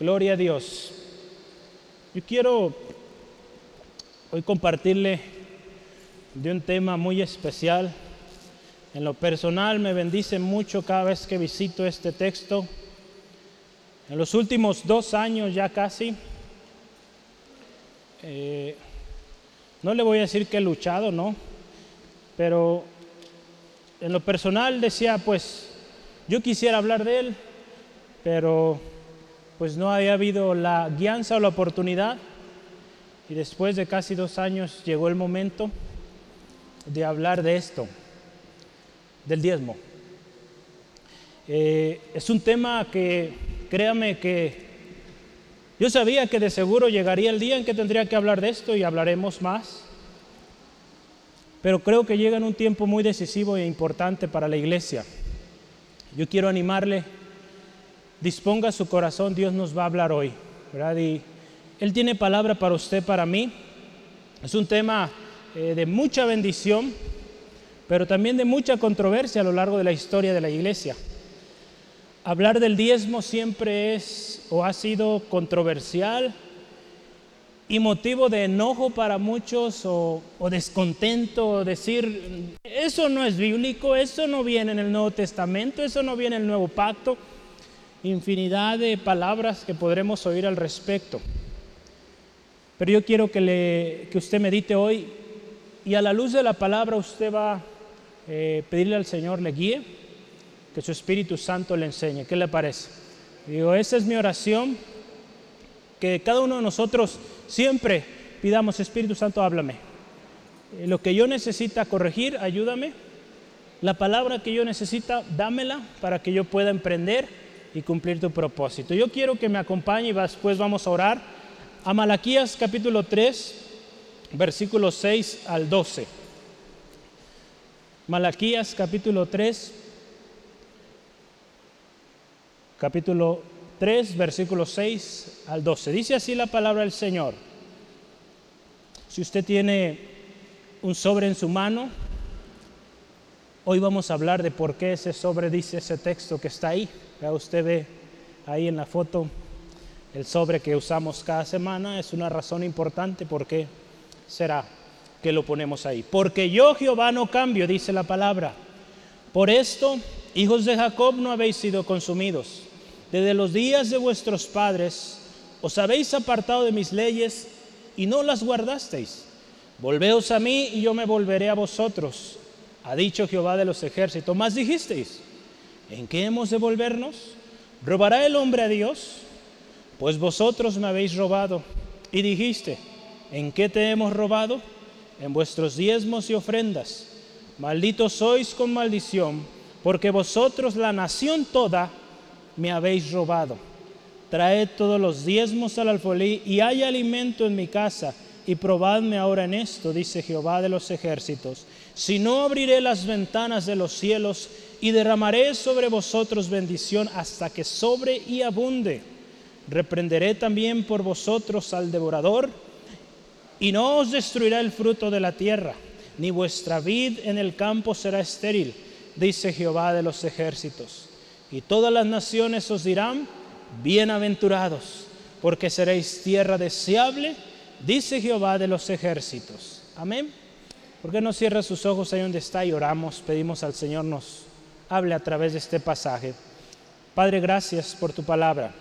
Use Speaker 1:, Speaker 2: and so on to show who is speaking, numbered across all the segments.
Speaker 1: Gloria a Dios. Yo quiero hoy compartirle de un tema muy especial. En lo personal me bendice mucho cada vez que visito este texto. En los últimos dos años ya casi, eh, no le voy a decir que he luchado, ¿no? Pero en lo personal decía, pues yo quisiera hablar de él, pero pues no había habido la guianza o la oportunidad. Y después de casi dos años llegó el momento de hablar de esto, del diezmo. Eh, es un tema que, créame que yo sabía que de seguro llegaría el día en que tendría que hablar de esto y hablaremos más. Pero creo que llega en un tiempo muy decisivo e importante para la iglesia. Yo quiero animarle disponga su corazón, Dios nos va a hablar hoy, ¿verdad? Y Él tiene palabra para usted, para mí. Es un tema eh, de mucha bendición, pero también de mucha controversia a lo largo de la historia de la iglesia. Hablar del diezmo siempre es o ha sido controversial y motivo de enojo para muchos o, o descontento, o decir, eso no es bíblico, eso no viene en el Nuevo Testamento, eso no viene en el Nuevo Pacto infinidad de palabras que podremos oír al respecto. Pero yo quiero que, le, que usted medite hoy y a la luz de la palabra usted va a eh, pedirle al Señor le guíe, que su Espíritu Santo le enseñe. ¿Qué le parece? Digo, esa es mi oración, que cada uno de nosotros siempre pidamos, Espíritu Santo, háblame. Eh, lo que yo necesita corregir, ayúdame. La palabra que yo necesita, dámela para que yo pueda emprender y cumplir tu propósito. Yo quiero que me acompañe y después vamos a orar a Malaquías capítulo 3, versículos 6 al 12. Malaquías capítulo 3, capítulo 3, versículos 6 al 12. Dice así la palabra del Señor. Si usted tiene un sobre en su mano, hoy vamos a hablar de por qué ese sobre dice ese texto que está ahí. Ya usted ve ahí en la foto el sobre que usamos cada semana. Es una razón importante por qué será que lo ponemos ahí. Porque yo Jehová no cambio, dice la palabra. Por esto, hijos de Jacob, no habéis sido consumidos. Desde los días de vuestros padres os habéis apartado de mis leyes y no las guardasteis. Volveos a mí y yo me volveré a vosotros, ha dicho Jehová de los ejércitos. Más dijisteis, ¿En qué hemos de volvernos? ¿Robará el hombre a Dios? Pues vosotros me habéis robado. Y dijiste, ¿en qué te hemos robado? En vuestros diezmos y ofrendas. Malditos sois con maldición, porque vosotros la nación toda me habéis robado. Traed todos los diezmos al alfolí y hay alimento en mi casa, y probadme ahora en esto, dice Jehová de los ejércitos. Si no abriré las ventanas de los cielos y derramaré sobre vosotros bendición hasta que sobre y abunde. Reprenderé también por vosotros al devorador, y no os destruirá el fruto de la tierra, ni vuestra vid en el campo será estéril, dice Jehová de los ejércitos. Y todas las naciones os dirán, bienaventurados, porque seréis tierra deseable, dice Jehová de los ejércitos. Amén. ¿Por qué no cierra sus ojos ahí donde está y oramos? Pedimos al Señor nos hable a través de este pasaje. Padre, gracias por tu palabra.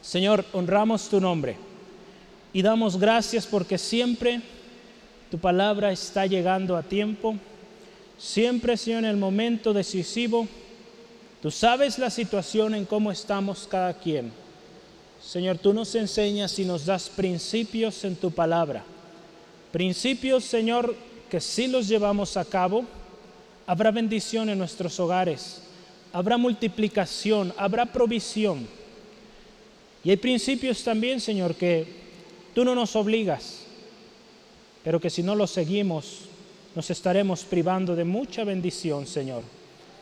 Speaker 1: Señor, honramos tu nombre y damos gracias porque siempre tu palabra está llegando a tiempo. Siempre, Señor, en el momento decisivo, tú sabes la situación en cómo estamos cada quien. Señor, tú nos enseñas y nos das principios en tu palabra. Principios, Señor, que si los llevamos a cabo, habrá bendición en nuestros hogares, habrá multiplicación, habrá provisión. Y hay principios también, Señor, que tú no nos obligas, pero que si no los seguimos, nos estaremos privando de mucha bendición, Señor.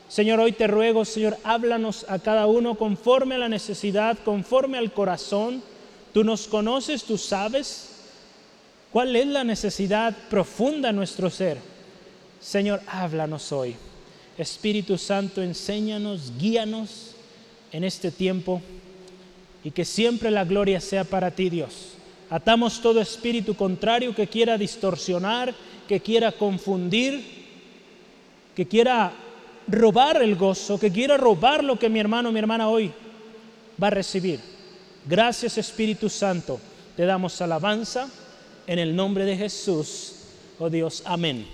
Speaker 1: Señor, hoy te ruego, Señor, háblanos a cada uno conforme a la necesidad, conforme al corazón. Tú nos conoces, tú sabes cuál es la necesidad profunda en nuestro ser. Señor, háblanos hoy. Espíritu Santo, enséñanos, guíanos en este tiempo. y que siempre la gloria sea para ti, Dios. Atamos todo espíritu contrario que quiera distorsionar, que quiera confundir, que quiera robar el gozo, que quiera robar lo que mi hermano, mi hermana hoy va a recibir. Gracias Espíritu Santo, te damos alabanza en el nombre de Jesús, oh Dios, amén.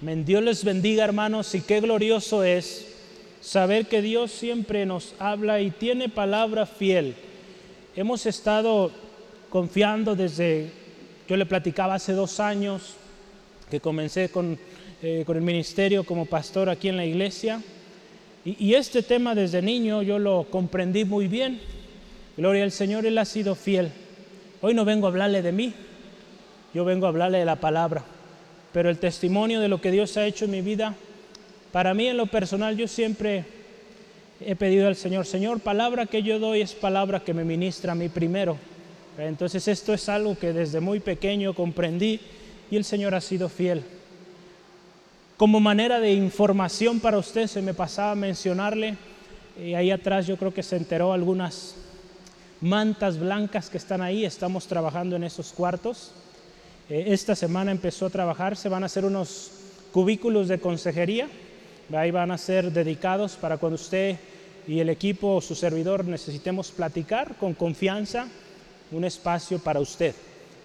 Speaker 1: amén. Dios les bendiga hermanos y qué glorioso es saber que Dios siempre nos habla y tiene palabra fiel. Hemos estado confiando desde, yo le platicaba hace dos años que comencé con, eh, con el ministerio como pastor aquí en la iglesia. Y, y, este tema desde niño yo lo comprendí muy bien. Gloria al Señor, Él ha sido fiel. Hoy no vengo a hablarle de mí, yo vengo a hablarle de la palabra. Pero el testimonio de lo que Dios ha hecho en mi vida, para mí en lo personal yo siempre he pedido al Señor, Señor, palabra que yo doy es palabra que me ministra a mí primero. Entonces esto es algo que desde muy pequeño comprendí y el Señor ha sido fiel. Como manera de información para usted, se me pasaba a mencionarle, y ahí atrás yo creo que se enteró algunas mantas blancas que están ahí, estamos trabajando en esos cuartos. Eh, esta semana empezó a trabajar, se van a hacer unos cubículos de consejería, ahí van a ser dedicados para cuando usted y el equipo o su servidor necesitemos platicar con confianza, un espacio para usted.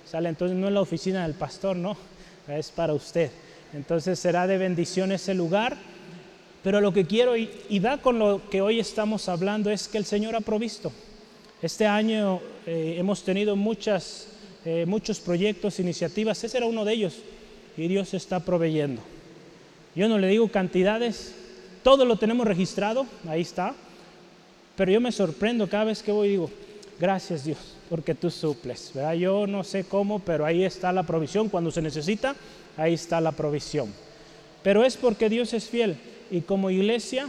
Speaker 1: ¿Sale? Entonces no es la oficina del pastor, no, es para usted. Entonces será de bendición ese lugar. Pero lo que quiero y, da con lo que hoy estamos hablando es que el Señor ha provisto. Este año eh, hemos tenido muchas, eh, muchos proyectos, iniciativas, ese era uno de ellos y Dios está proveyendo. Yo no le digo cantidades, todo lo tenemos registrado, ahí está, pero yo me sorprendo cada vez que voy y digo, gracias Dios, porque tú suples. ¿verdad? Yo no sé cómo, pero ahí está la provisión. Cuando se necesita, ahí está la provisión. Pero es porque Dios es fiel y como iglesia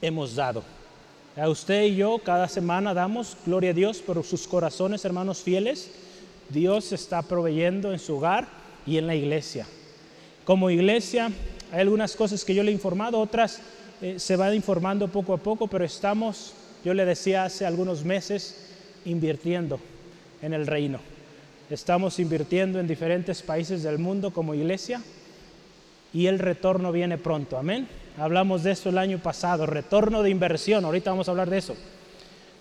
Speaker 1: hemos dado. A usted y yo cada semana damos gloria a Dios por sus corazones, hermanos fieles. Dios está proveyendo en su hogar y en la iglesia. Como iglesia hay algunas cosas que yo le he informado, otras eh, se van informando poco a poco, pero estamos, yo le decía hace algunos meses, invirtiendo en el reino. Estamos invirtiendo en diferentes países del mundo como iglesia y el retorno viene pronto. Amén. Hablamos de eso el año pasado, retorno de inversión. Ahorita vamos a hablar de eso.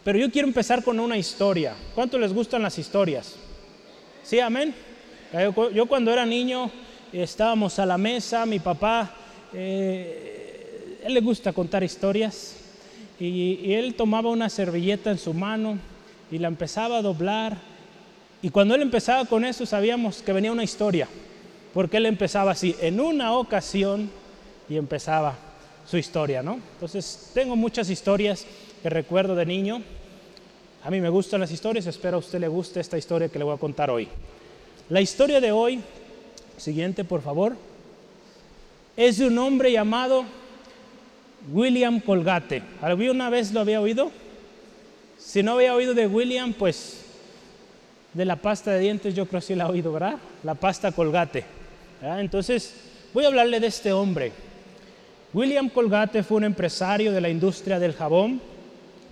Speaker 1: Pero yo quiero empezar con una historia. ¿Cuánto les gustan las historias? Sí, amén. Yo cuando era niño estábamos a la mesa, mi papá, eh, él le gusta contar historias y, y él tomaba una servilleta en su mano y la empezaba a doblar. Y cuando él empezaba con eso sabíamos que venía una historia, porque él empezaba así, en una ocasión, y empezaba su historia, ¿no? Entonces, tengo muchas historias que recuerdo de niño. A mí me gustan las historias, espero a usted le guste esta historia que le voy a contar hoy. La historia de hoy, siguiente por favor, es de un hombre llamado William Colgate. ¿Alguna vez lo había oído? Si no había oído de William, pues de la pasta de dientes yo creo que sí la ha oído, ¿verdad? La pasta Colgate. Entonces, voy a hablarle de este hombre. William Colgate fue un empresario de la industria del jabón,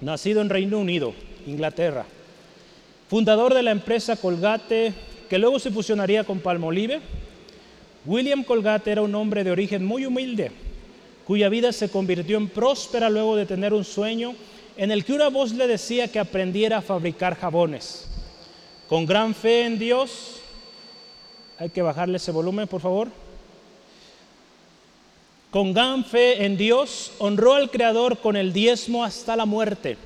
Speaker 1: nacido en Reino Unido, Inglaterra. Fundador de la empresa Colgate, que luego se fusionaría con Palmolive. William Colgate era un hombre de origen muy humilde, cuya vida se convirtió en próspera luego de tener un sueño en el que una voz le decía que aprendiera a fabricar jabones. Con gran fe en Dios, hay que bajarle ese volumen, por favor con gran fe en Dios, honró al Creador con el diezmo hasta la muerte.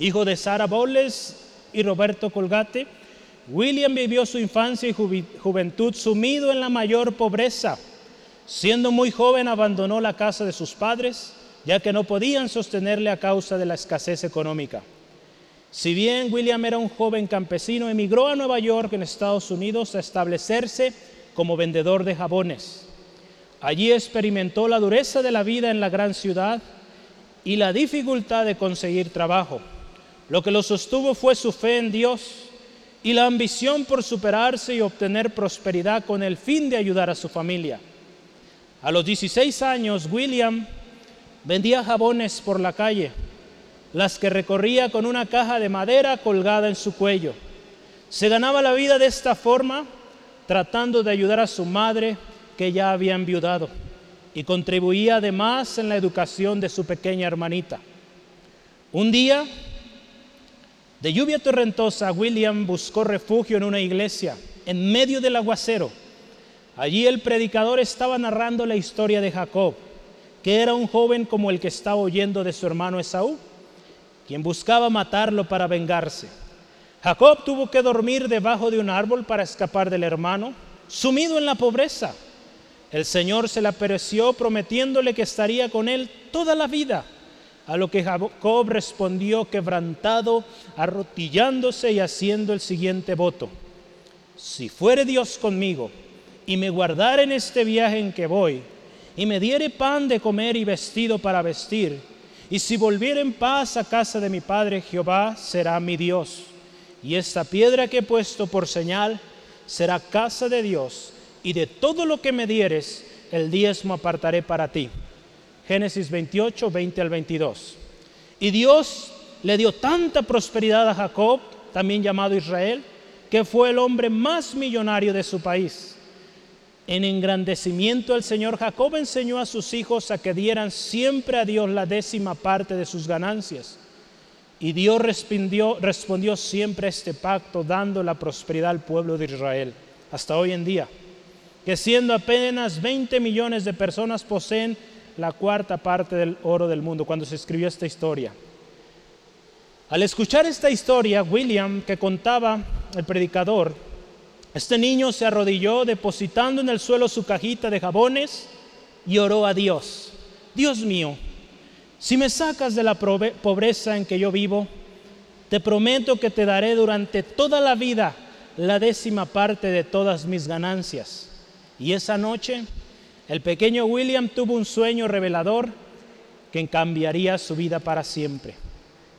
Speaker 1: Hijo de Sara Bowles y Roberto Colgate, William vivió su infancia y juventud sumido en la mayor pobreza. Siendo muy joven abandonó la casa de sus padres, ya que no podían sostenerle a causa de la escasez económica. Si bien William era un joven campesino, emigró a Nueva York, en Estados Unidos, a establecerse como vendedor de jabones. Allí experimentó la dureza de la vida en la gran ciudad y la dificultad de conseguir trabajo. Lo que lo sostuvo fue su fe en Dios y la ambición por superarse y obtener prosperidad con el fin de ayudar a su familia. A los 16 años, William vendía jabones por la calle las que recorría con una caja de madera colgada en su cuello. Se ganaba la vida de esta forma tratando de ayudar a su madre que ya había enviudado y contribuía además en la educación de su pequeña hermanita. Un día, de lluvia torrentosa, William buscó refugio en una iglesia en medio del aguacero. Allí el predicador estaba narrando la historia de Jacob, que era un joven como el que estaba oyendo de su hermano Esaú, quien buscaba matarlo para vengarse. Jacob tuvo que dormir debajo de un árbol para escapar del hermano, sumido en la pobreza. El Señor se le apareció prometiéndole que estaría con él toda la vida. A lo que Jacob respondió quebrantado, arrotillándose y haciendo el siguiente voto. Si fuere Dios conmigo y me guardare en este viaje en que voy, y me diere pan de comer y vestido para vestir, y si volviere en paz a casa de mi Padre Jehová, será mi Dios y esta piedra que he puesto por señal será casa de Dios, y de todo lo que me dieres, el diezmo apartaré para ti. Génesis 28, 20 al 22. Y Dios le dio tanta prosperidad a Jacob, también llamado Israel, que fue el hombre más millonario de su país. En engrandecimiento el Señor Jacob enseñó a sus hijos a que dieran siempre a Dios la décima parte de sus ganancias y Dios respondió, respondió siempre a este pacto dando la prosperidad al pueblo de Israel, hasta hoy en día, que siendo apenas 20 millones de personas poseen la cuarta parte del oro del mundo cuando se escribió esta historia. Al escuchar esta historia, William, que contaba el predicador, este niño se arrodilló depositando en el suelo su cajita de jabones y oró a Dios. Dios mío, si me sacas de la pobreza en que yo vivo, te prometo que te daré durante toda la vida la décima parte de todas mis ganancias. Y esa noche, el pequeño William tuvo un sueño revelador que cambiaría su vida para siempre.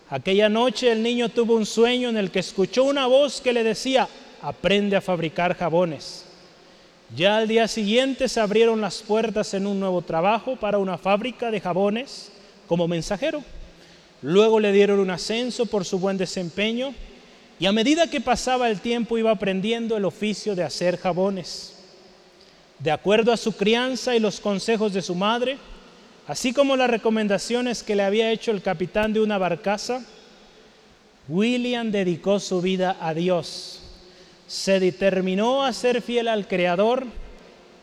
Speaker 1: Aquella noche el niño tuvo un sueño en el que escuchó una voz que le decía, aprende a fabricar jabones. Ya al día siguiente se abrieron las puertas en un nuevo trabajo para una fábrica de jabones como mensajero. Luego le dieron un ascenso por su buen desempeño y a medida que pasaba el tiempo iba aprendiendo el oficio de hacer jabones. De acuerdo a su crianza y los consejos de su madre, así como las recomendaciones que le había hecho el capitán de una barcaza, William dedicó su vida a Dios. Se determinó a ser fiel al Creador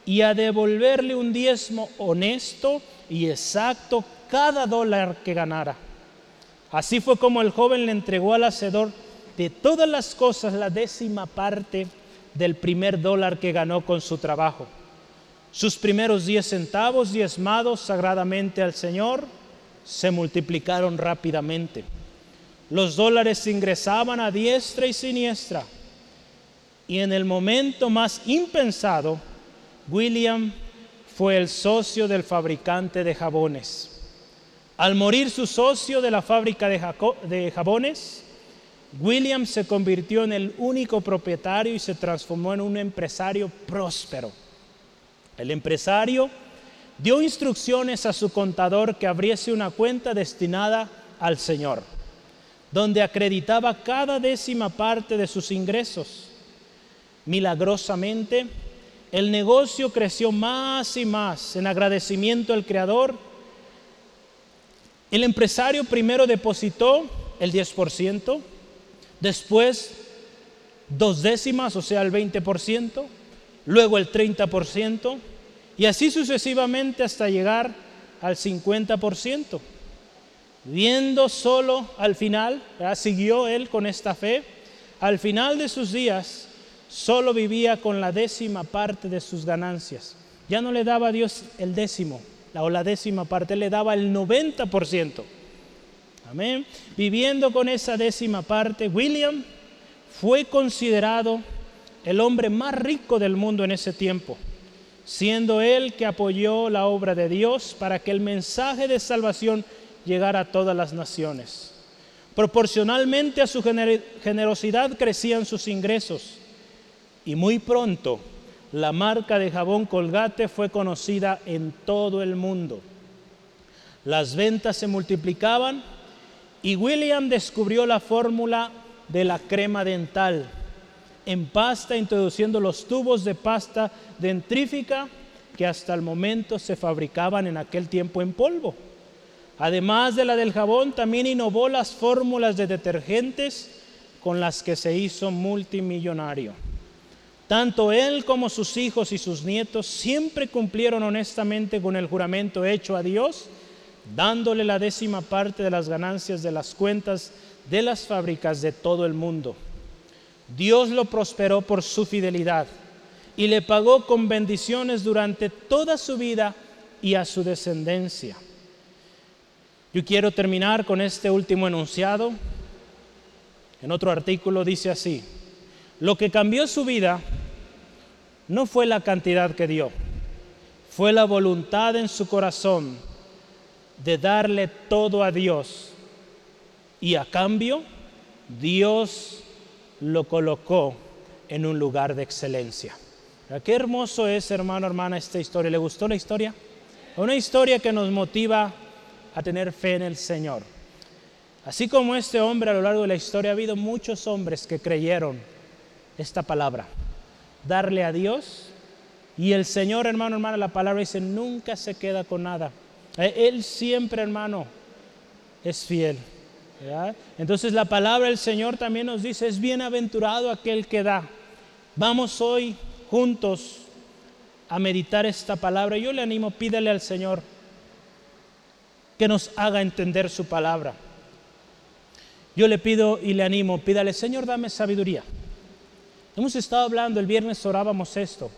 Speaker 1: y a devolverle un diezmo honesto y exacto cada dólar que ganara. Así fue como el joven le entregó al hacedor de todas las cosas la décima parte del primer dólar que ganó con su trabajo. Sus primeros diez centavos diezmados sagradamente al Señor se multiplicaron rápidamente. Los dólares ingresaban a diestra y siniestra. Y en el momento más impensado, William fue el socio del fabricante de jabones. Al morir su socio de la fábrica de, jabones, William se convirtió en el único propietario y se transformó en un empresario próspero. El empresario dio instrucciones a su contador que abriese una cuenta destinada al Señor, donde acreditaba cada décima parte de sus ingresos. Milagrosamente, el negocio creció más y más en agradecimiento al Creador el empresario primero depositó el 10%, después dos décimas, o sea, el 20%, luego el 30%, y así sucesivamente hasta llegar al 50%. Viendo solo al final, siguió él con esta fe, al final de sus días solo vivía con la décima parte de sus ganancias. Ya no le daba a Dios el décimo, o la décima parte, le daba el 90%. Amén. Viviendo con esa décima parte, William fue considerado el hombre más rico del mundo en ese tiempo, siendo él que apoyó la obra de Dios para que el mensaje de salvación llegara a todas las naciones. Proporcionalmente a su generosidad crecían sus ingresos y muy pronto la marca de jabón Colgate fue conocida en todo el mundo. Las ventas se multiplicaban Y William descubrió la fórmula de la crema dental en pasta, introduciendo los tubos de pasta dentrífica que hasta el momento se fabricaban en aquel tiempo en polvo. Además de la del jabón, también innovó las fórmulas de detergentes con las que se hizo multimillonario. Tanto él como sus hijos y sus nietos siempre cumplieron honestamente con el juramento hecho a Dios, dándole la décima parte de las ganancias de las cuentas de las fábricas de todo el mundo. Dios lo prosperó por su fidelidad y le pagó con bendiciones durante toda su vida y a su descendencia. Yo quiero terminar con este último enunciado. En otro artículo dice así, lo que cambió su vida no fue la cantidad que dio, fue la voluntad en su corazón de darle todo a Dios. Y a cambio, Dios lo colocó en un lugar de excelencia. Qué hermoso es, hermano, hermana, esta historia. ¿Le gustó la historia? Una historia que nos motiva a tener fe en el Señor. Así como este hombre a lo largo de la historia ha habido muchos hombres que creyeron esta palabra, darle a Dios. Y el Señor, hermano, hermana, la palabra dice, nunca se queda con nada. Eh, Él siempre, hermano, es fiel. Entonces la palabra del Señor también nos dice, es bienaventurado aquel que da. Vamos hoy juntos a meditar esta palabra. Yo le animo, pídale al Señor que nos haga entender su palabra. Yo le pido y le animo, pídale, Señor, dame sabiduría. Hemos estado hablando, el viernes orábamos esto,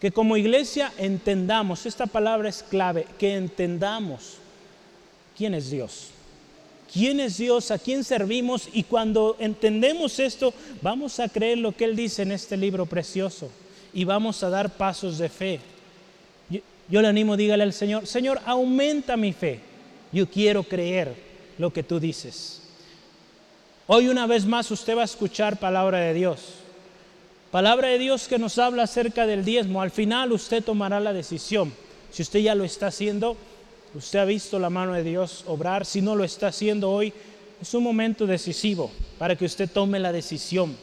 Speaker 1: que como iglesia entendamos, esta palabra es clave, que entendamos quién es Dios. ¿Quién es Dios? ¿A quién servimos? Y cuando entendemos esto, vamos a creer lo que Él dice en este libro precioso y vamos a dar pasos de fe. Yo, yo le animo, dígale al Señor, Señor, aumenta mi fe yo quiero creer lo que tú dices. Hoy una vez más usted va a escuchar palabra de Dios. Palabra de Dios que nos habla acerca del diezmo. Al final usted tomará la decisión. Si usted ya lo está haciendo, usted ha visto la mano de Dios obrar. Si no lo está haciendo hoy, es un momento decisivo para que usted tome la decisión.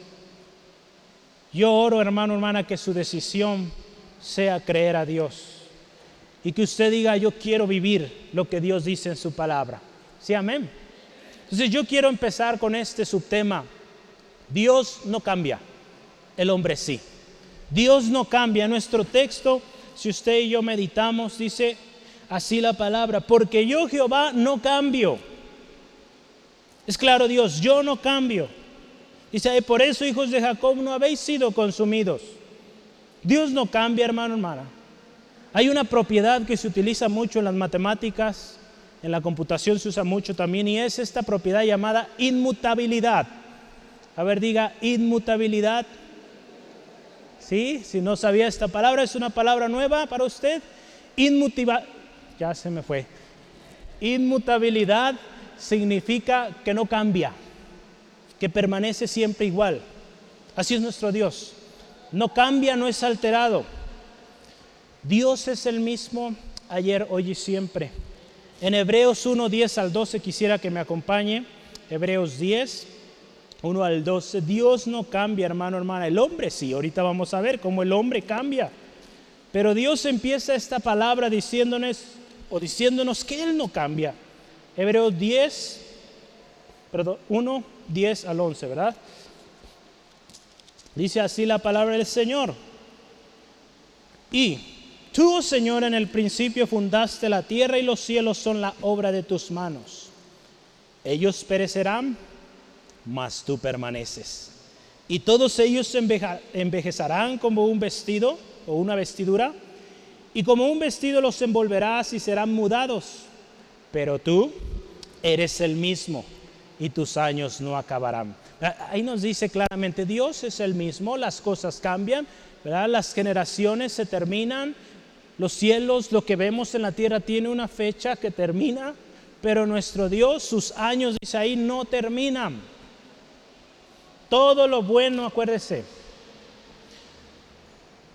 Speaker 1: Yo oro, hermano, hermana, que su decisión sea creer a Dios y que usted diga, yo quiero vivir lo que Dios dice en su palabra. Sí, amén. Entonces yo quiero empezar con este subtema. Dios no cambia, el hombre sí. Dios no cambia. Nuestro texto, si usted y yo meditamos, dice así la palabra, porque yo Jehová no cambio. Es claro Dios, yo no cambio. Dice, por eso hijos de Jacob no habéis sido consumidos. Dios no cambia, hermano, hermana. Hay una propiedad que se utiliza mucho en las matemáticas, en la computación se usa mucho también, y es esta propiedad llamada inmutabilidad. A ver, diga inmutabilidad. ¿Sí? Si no sabía esta palabra, es una palabra nueva para usted. Inmutabilidad. Ya se me fue. Inmutabilidad significa que no cambia, que permanece siempre igual. Así es nuestro Dios. No cambia, no es alterado. Dios es el mismo ayer, hoy y siempre. En Hebreos 1, 10 al 12 quisiera que me acompañe. Hebreos 10, 1 al 12. Dios no cambia, hermano, hermana. El hombre sí. Ahorita vamos a ver cómo el hombre cambia. Pero Dios empieza esta palabra diciéndonos o diciéndonos que Él no cambia. Hebreos 10, perdón, 1, 10 al 11, ¿verdad? Dice así la palabra del Señor. Y Tú, oh Señor, en el principio fundaste la tierra y los cielos son la obra de tus manos. Ellos perecerán, mas tú permaneces. Y todos ellos envejecerán como un vestido o una vestidura, y como un vestido los envolverás y serán mudados. Pero tú eres el mismo y tus años no acabarán. Ahí nos dice claramente, Dios es el mismo, las cosas cambian, las generaciones se terminan, los cielos, lo que vemos en la tierra tiene una fecha que termina, pero nuestro Dios, sus años, dice ahí, no terminan. Todo lo bueno, acuérdese,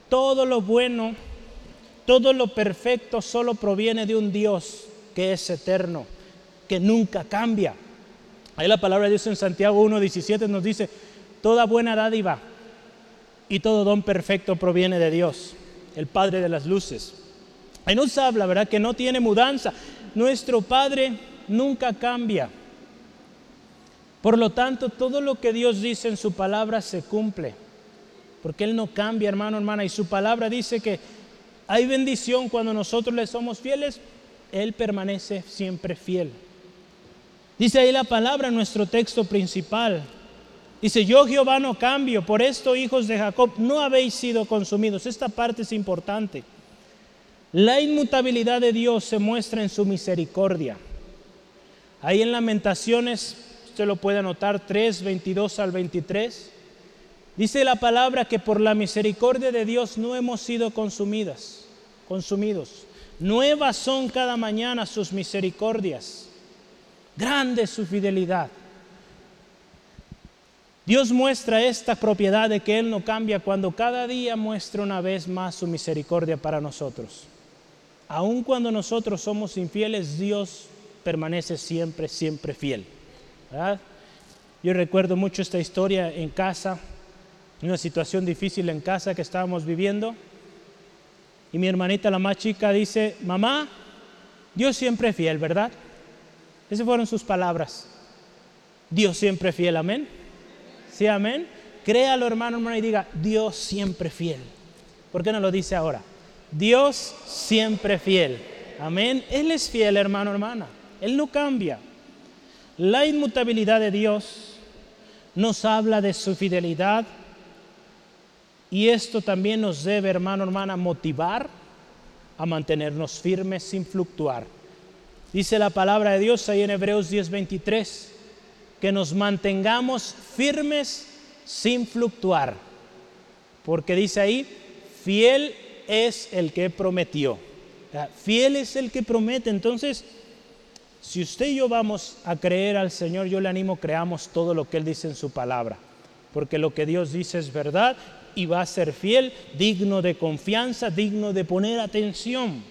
Speaker 1: todo lo bueno, todo lo perfecto solo proviene de un Dios que es eterno, que nunca cambia. Ahí la palabra de Dios en Santiago 1.17 nos dice, toda buena dádiva y todo don perfecto proviene de Dios, el Padre de las luces. Ahí nos habla, ¿verdad? Que no tiene mudanza. Nuestro Padre nunca cambia. Por lo tanto, todo lo que Dios dice en su palabra se cumple. Porque Él no cambia, hermano, hermana. Y su palabra dice que hay bendición cuando nosotros le somos fieles. Él permanece siempre fiel. Dice ahí la palabra en nuestro texto principal. Dice, yo Jehová no cambio, por esto hijos de Jacob no habéis sido consumidos. Esta parte es importante. La inmutabilidad de Dios se muestra en su misericordia. Ahí en Lamentaciones, usted lo puede anotar, 3, 22 al 23. Dice la palabra que por la misericordia de Dios no hemos sido consumidas, consumidos. Nuevas son cada mañana sus misericordias. Grande su fidelidad. Dios muestra esta propiedad de que Él no cambia cuando cada día muestra una vez más su misericordia para nosotros. Aun cuando nosotros somos infieles, Dios permanece siempre, siempre fiel. Yo recuerdo mucho esta historia en casa, una situación difícil en casa que estábamos viviendo. Y mi hermanita, la más chica, dice, mamá, Dios siempre es fiel, ¿verdad? Esas fueron sus palabras. Dios siempre fiel, amén. Sí, amén. Créalo, hermano, hermano, y diga, Dios siempre fiel. ¿Por qué no lo dice ahora? Dios siempre fiel. Amén. Él es fiel, hermano, hermana. Él no cambia. La inmutabilidad de Dios nos habla de su fidelidad y esto también nos debe, hermano, hermana, motivar a mantenernos firmes sin fluctuar. Dice la palabra de Dios ahí en Hebreos 10:23, que nos mantengamos firmes sin fluctuar. Porque dice ahí, fiel es el que prometió. Fiel es el que promete. Entonces, si usted y yo vamos a creer al Señor, yo le animo, creamos todo lo que Él dice en su palabra. Porque lo que Dios dice es verdad y va a ser fiel, digno de confianza, digno de poner atención.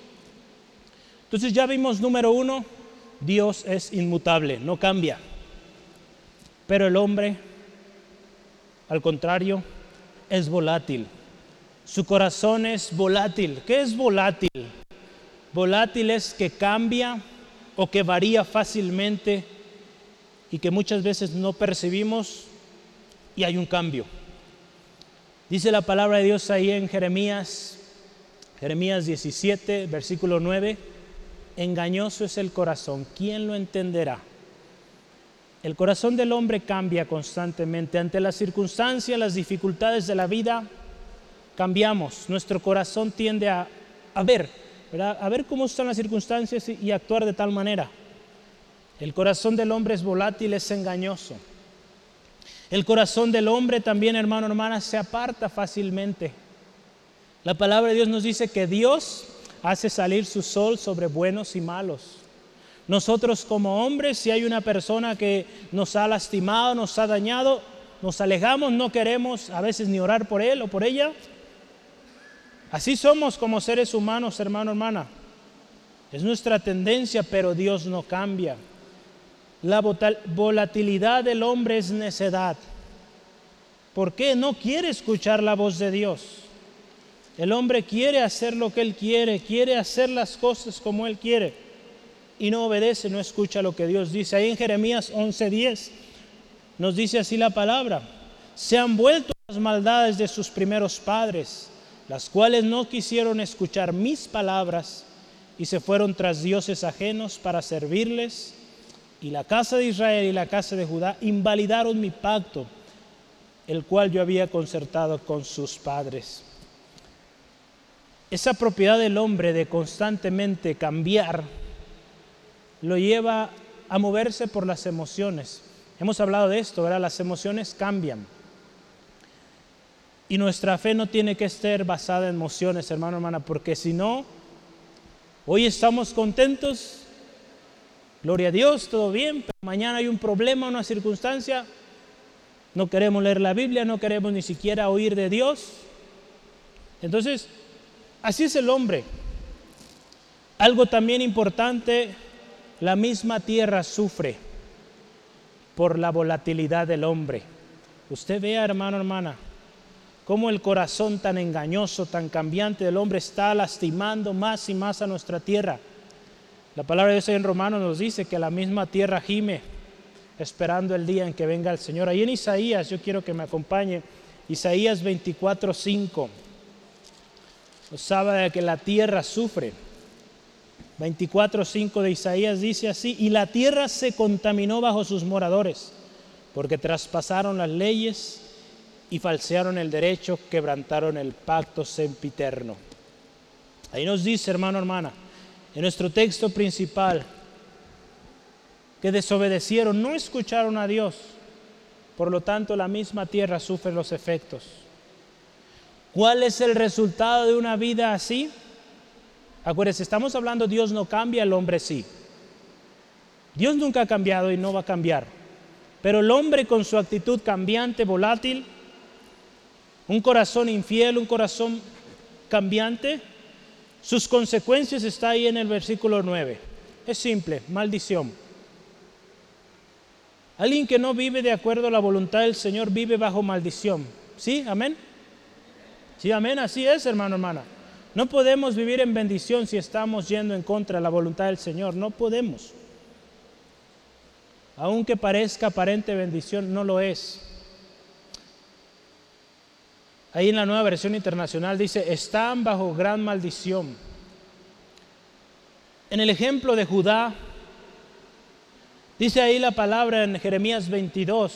Speaker 1: Entonces ya vimos número uno, Dios es inmutable, no cambia. Pero el hombre, al contrario, es volátil. Su corazón es volátil. ¿Qué es volátil? Volátil es que cambia o que varía fácilmente y que muchas veces no percibimos y hay un cambio. Dice la palabra de Dios ahí en Jeremías, Jeremías 17, versículo 9 engañoso es el corazón, ¿quién lo entenderá? El corazón del hombre cambia constantemente. Ante las circunstancias, las dificultades de la vida, cambiamos. Nuestro corazón tiende a, ver, a ver cómo están las circunstancias y, y actuar de tal manera. El corazón del hombre es volátil, es engañoso. El corazón del hombre también, hermano, hermana, se aparta fácilmente. La palabra de Dios nos dice que Dios hace salir su sol sobre buenos y malos. Nosotros como hombres, si hay una persona que nos ha lastimado, nos ha dañado, nos alejamos, no queremos a veces ni orar por él o por ella. Así somos como seres humanos, hermano, hermana. Es nuestra tendencia, pero Dios no cambia. La volatilidad del hombre es necedad. ¿Por qué? No quiere escuchar la voz de Dios. El hombre quiere hacer lo que él quiere, quiere hacer las cosas como él quiere y no obedece, no escucha lo que Dios dice. Ahí en Jeremías 11:10 nos dice así la palabra, se han vuelto las maldades de sus primeros padres, las cuales no quisieron escuchar mis palabras y se fueron tras dioses ajenos para servirles. Y la casa de Israel y la casa de Judá invalidaron mi pacto, el cual yo había concertado con sus padres. Esa propiedad del hombre de constantemente cambiar lo lleva a moverse por las emociones. Hemos hablado de esto, ¿verdad? Las emociones cambian. Y nuestra fe no tiene que estar basada en emociones, hermano, hermana, porque si no, hoy estamos contentos, gloria a Dios, todo bien, pero mañana hay un problema, una circunstancia, no queremos leer la Biblia, no queremos ni siquiera oír de Dios. Entonces, Así es el hombre. Algo también importante, la misma tierra sufre. por la volatilidad del hombre. Usted vea, hermano, hermana, cómo el corazón tan engañoso, tan cambiante del hombre está lastimando más y más a nuestra tierra. La palabra de Dios en Romanos nos dice que la misma tierra gime esperando el día en que venga el Señor. Ahí en Isaías, yo quiero que me acompañe, Isaías 24, 5. Nos sabe de que la tierra sufre. 24.5 de Isaías dice así, y la tierra se contaminó bajo sus moradores, porque traspasaron las leyes y falsearon el derecho, quebrantaron el pacto sempiterno. Ahí nos dice, hermano, hermana, en nuestro texto principal, que desobedecieron, no escucharon a Dios, por lo tanto la misma tierra sufre los efectos. ¿Cuál es el resultado de una vida así? Acuérdense, estamos hablando Dios no cambia, el hombre sí. Dios nunca ha cambiado y no va a cambiar. Pero el hombre con su actitud cambiante, volátil, un corazón infiel, un corazón cambiante, sus consecuencias está ahí en el versículo 9. Es simple, maldición. Alguien que no vive de acuerdo a la voluntad del Señor vive bajo maldición. ¿Sí? Amén. Sí, amén. Así es, hermano, hermana. No podemos vivir en bendición si estamos yendo en contra de la voluntad del Señor. No podemos. Aunque parezca aparente bendición, no lo es. Ahí en la nueva versión internacional dice, están bajo gran maldición. En el ejemplo de Judá, dice ahí la palabra en Jeremías 22,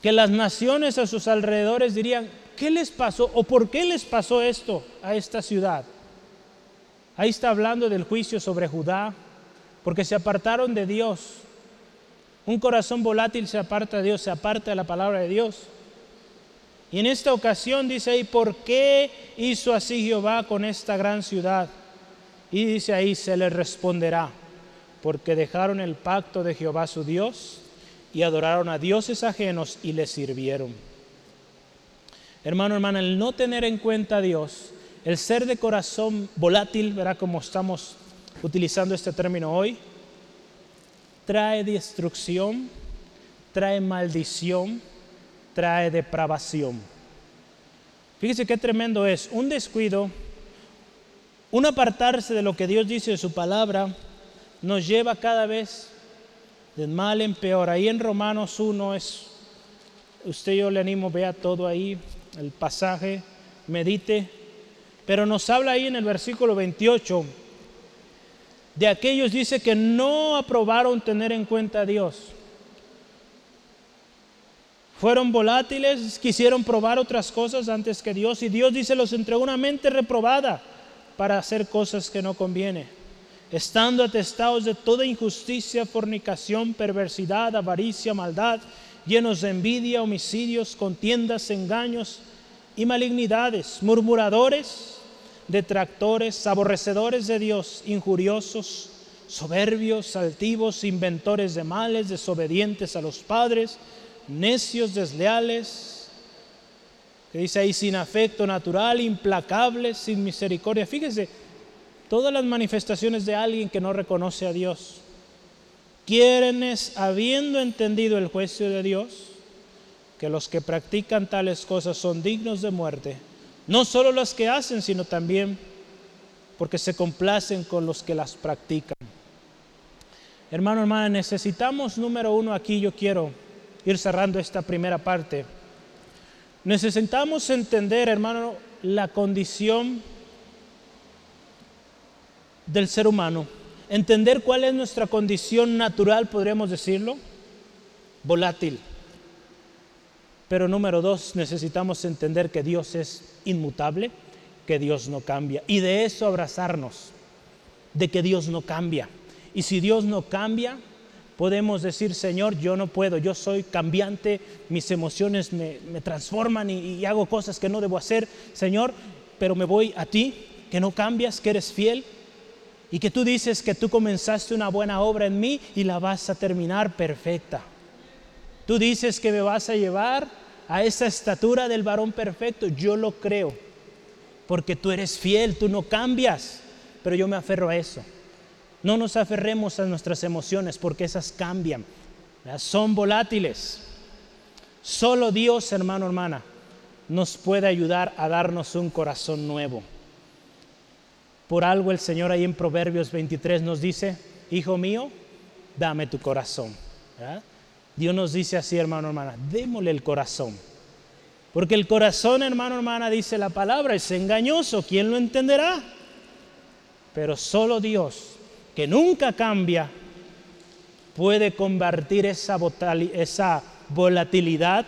Speaker 1: que las naciones a sus alrededores dirían, ¿qué les pasó o por qué les pasó esto a esta ciudad? Ahí está hablando del juicio sobre Judá, porque se apartaron de Dios. Un corazón volátil se aparta de Dios, se aparta de la palabra de Dios. Y en esta ocasión dice ahí, ¿por qué hizo así Jehová con esta gran ciudad? Y dice ahí, se le responderá, porque dejaron el pacto de Jehová su Dios y adoraron a dioses ajenos y le sirvieron. Hermano, hermana, el no tener en cuenta a Dios, el ser de corazón volátil, verá como estamos utilizando este término hoy, trae destrucción, trae maldición, trae depravación. Fíjese qué tremendo es. Un descuido, un apartarse de lo que Dios dice de su palabra, nos lleva cada vez de mal en peor. Ahí en Romanos 1 es, usted yo le animo, vea todo ahí, el pasaje, medite, pero nos habla ahí en el versículo 28 de aquellos dice que no aprobaron tener en cuenta a Dios. Fueron volátiles, quisieron probar otras cosas antes que Dios y Dios dice los entregó una mente reprobada para hacer cosas que no conviene, estando atestados de toda injusticia, fornicación, perversidad, avaricia, maldad llenos de envidia, homicidios, contiendas, engaños y malignidades, murmuradores, detractores, aborrecedores de Dios, injuriosos, soberbios, altivos, inventores de males, desobedientes a los padres, necios, desleales, que dice ahí sin afecto natural, implacables, sin misericordia. Fíjese, todas las manifestaciones de alguien que no reconoce a Dios quienes, habiendo entendido el juicio de Dios, que los que practican tales cosas son dignos de muerte, no solo los que hacen, sino también porque se complacen con los que las practican. Hermano, hermana, necesitamos, número uno, aquí yo quiero ir cerrando esta primera parte. Necesitamos entender, hermano, la condición del ser humano entender cuál es nuestra condición natural, podríamos decirlo, volátil. Pero número dos, necesitamos entender que Dios es inmutable, que Dios no cambia. Y de eso abrazarnos, de que Dios no cambia. Y si Dios no cambia, podemos decir, Señor, yo no puedo, yo soy cambiante, mis emociones me, transforman y, y hago cosas que no debo hacer, Señor, pero me voy a ti, que no cambias, que eres fiel, y que tú dices que tú comenzaste una buena obra en mí y la vas a terminar perfecta. Tú dices que me vas a llevar a esa estatura del varón perfecto. Yo lo creo, porque tú eres fiel, tú no cambias, pero yo me aferro a eso. No nos aferremos a nuestras emociones porque esas cambian. son volátiles. Solo Dios, hermano, hermana, nos puede ayudar a darnos un corazón nuevo. Por algo el Señor ahí en Proverbios 23 nos dice, hijo mío, dame tu corazón. Dios nos dice así, hermano, hermana, démosle el corazón. Porque el corazón, hermano, hermana, dice la palabra, es engañoso, ¿quién lo entenderá? Pero solo Dios, que nunca cambia, puede convertir esa, volatilidad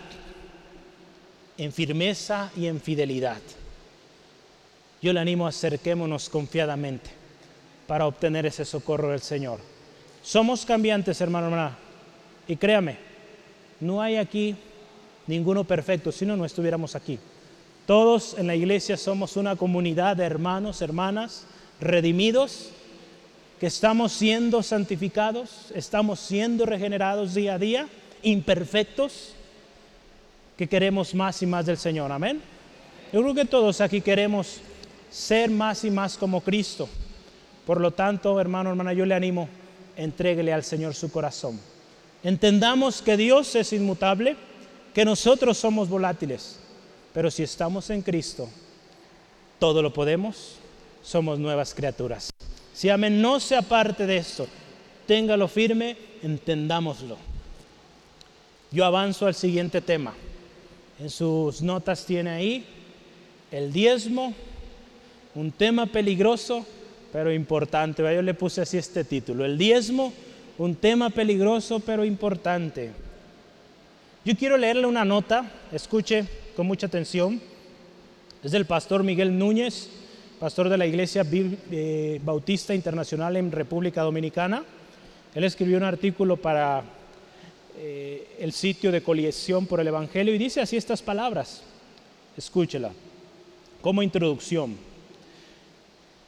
Speaker 1: en firmeza y en fidelidad. Yo le animo a acerquémonos confiadamente para obtener ese socorro del Señor. Somos cambiantes, hermano, hermana. Y créame, no hay aquí ninguno perfecto, si no, no estuviéramos aquí. Todos en la iglesia somos una comunidad de hermanos, hermanas, redimidos, que estamos siendo santificados, estamos siendo regenerados día a día, imperfectos, que queremos más y más del Señor. Amén. Yo creo que todos aquí queremos ser más y más como Cristo. Por lo tanto, hermano, hermana, yo le animo, entréguele al Señor su corazón. Entendamos que Dios es inmutable, que nosotros somos volátiles, pero si estamos en Cristo, todo lo podemos, somos nuevas criaturas. Si amén, no se aparte de esto, téngalo firme, entendámoslo. Yo avanzo al siguiente tema. En sus notas tiene ahí el diezmo, un tema peligroso, pero importante. Yo le puse así este título, el diezmo un tema peligroso pero importante. Yo quiero leerle una nota, escuche con mucha atención. Es del pastor Miguel Núñez, pastor de la Iglesia eh, Bautista Internacional en República Dominicana. Él escribió un artículo para eh, el sitio de colección por el Evangelio y dice así estas palabras. Escúchela como introducción.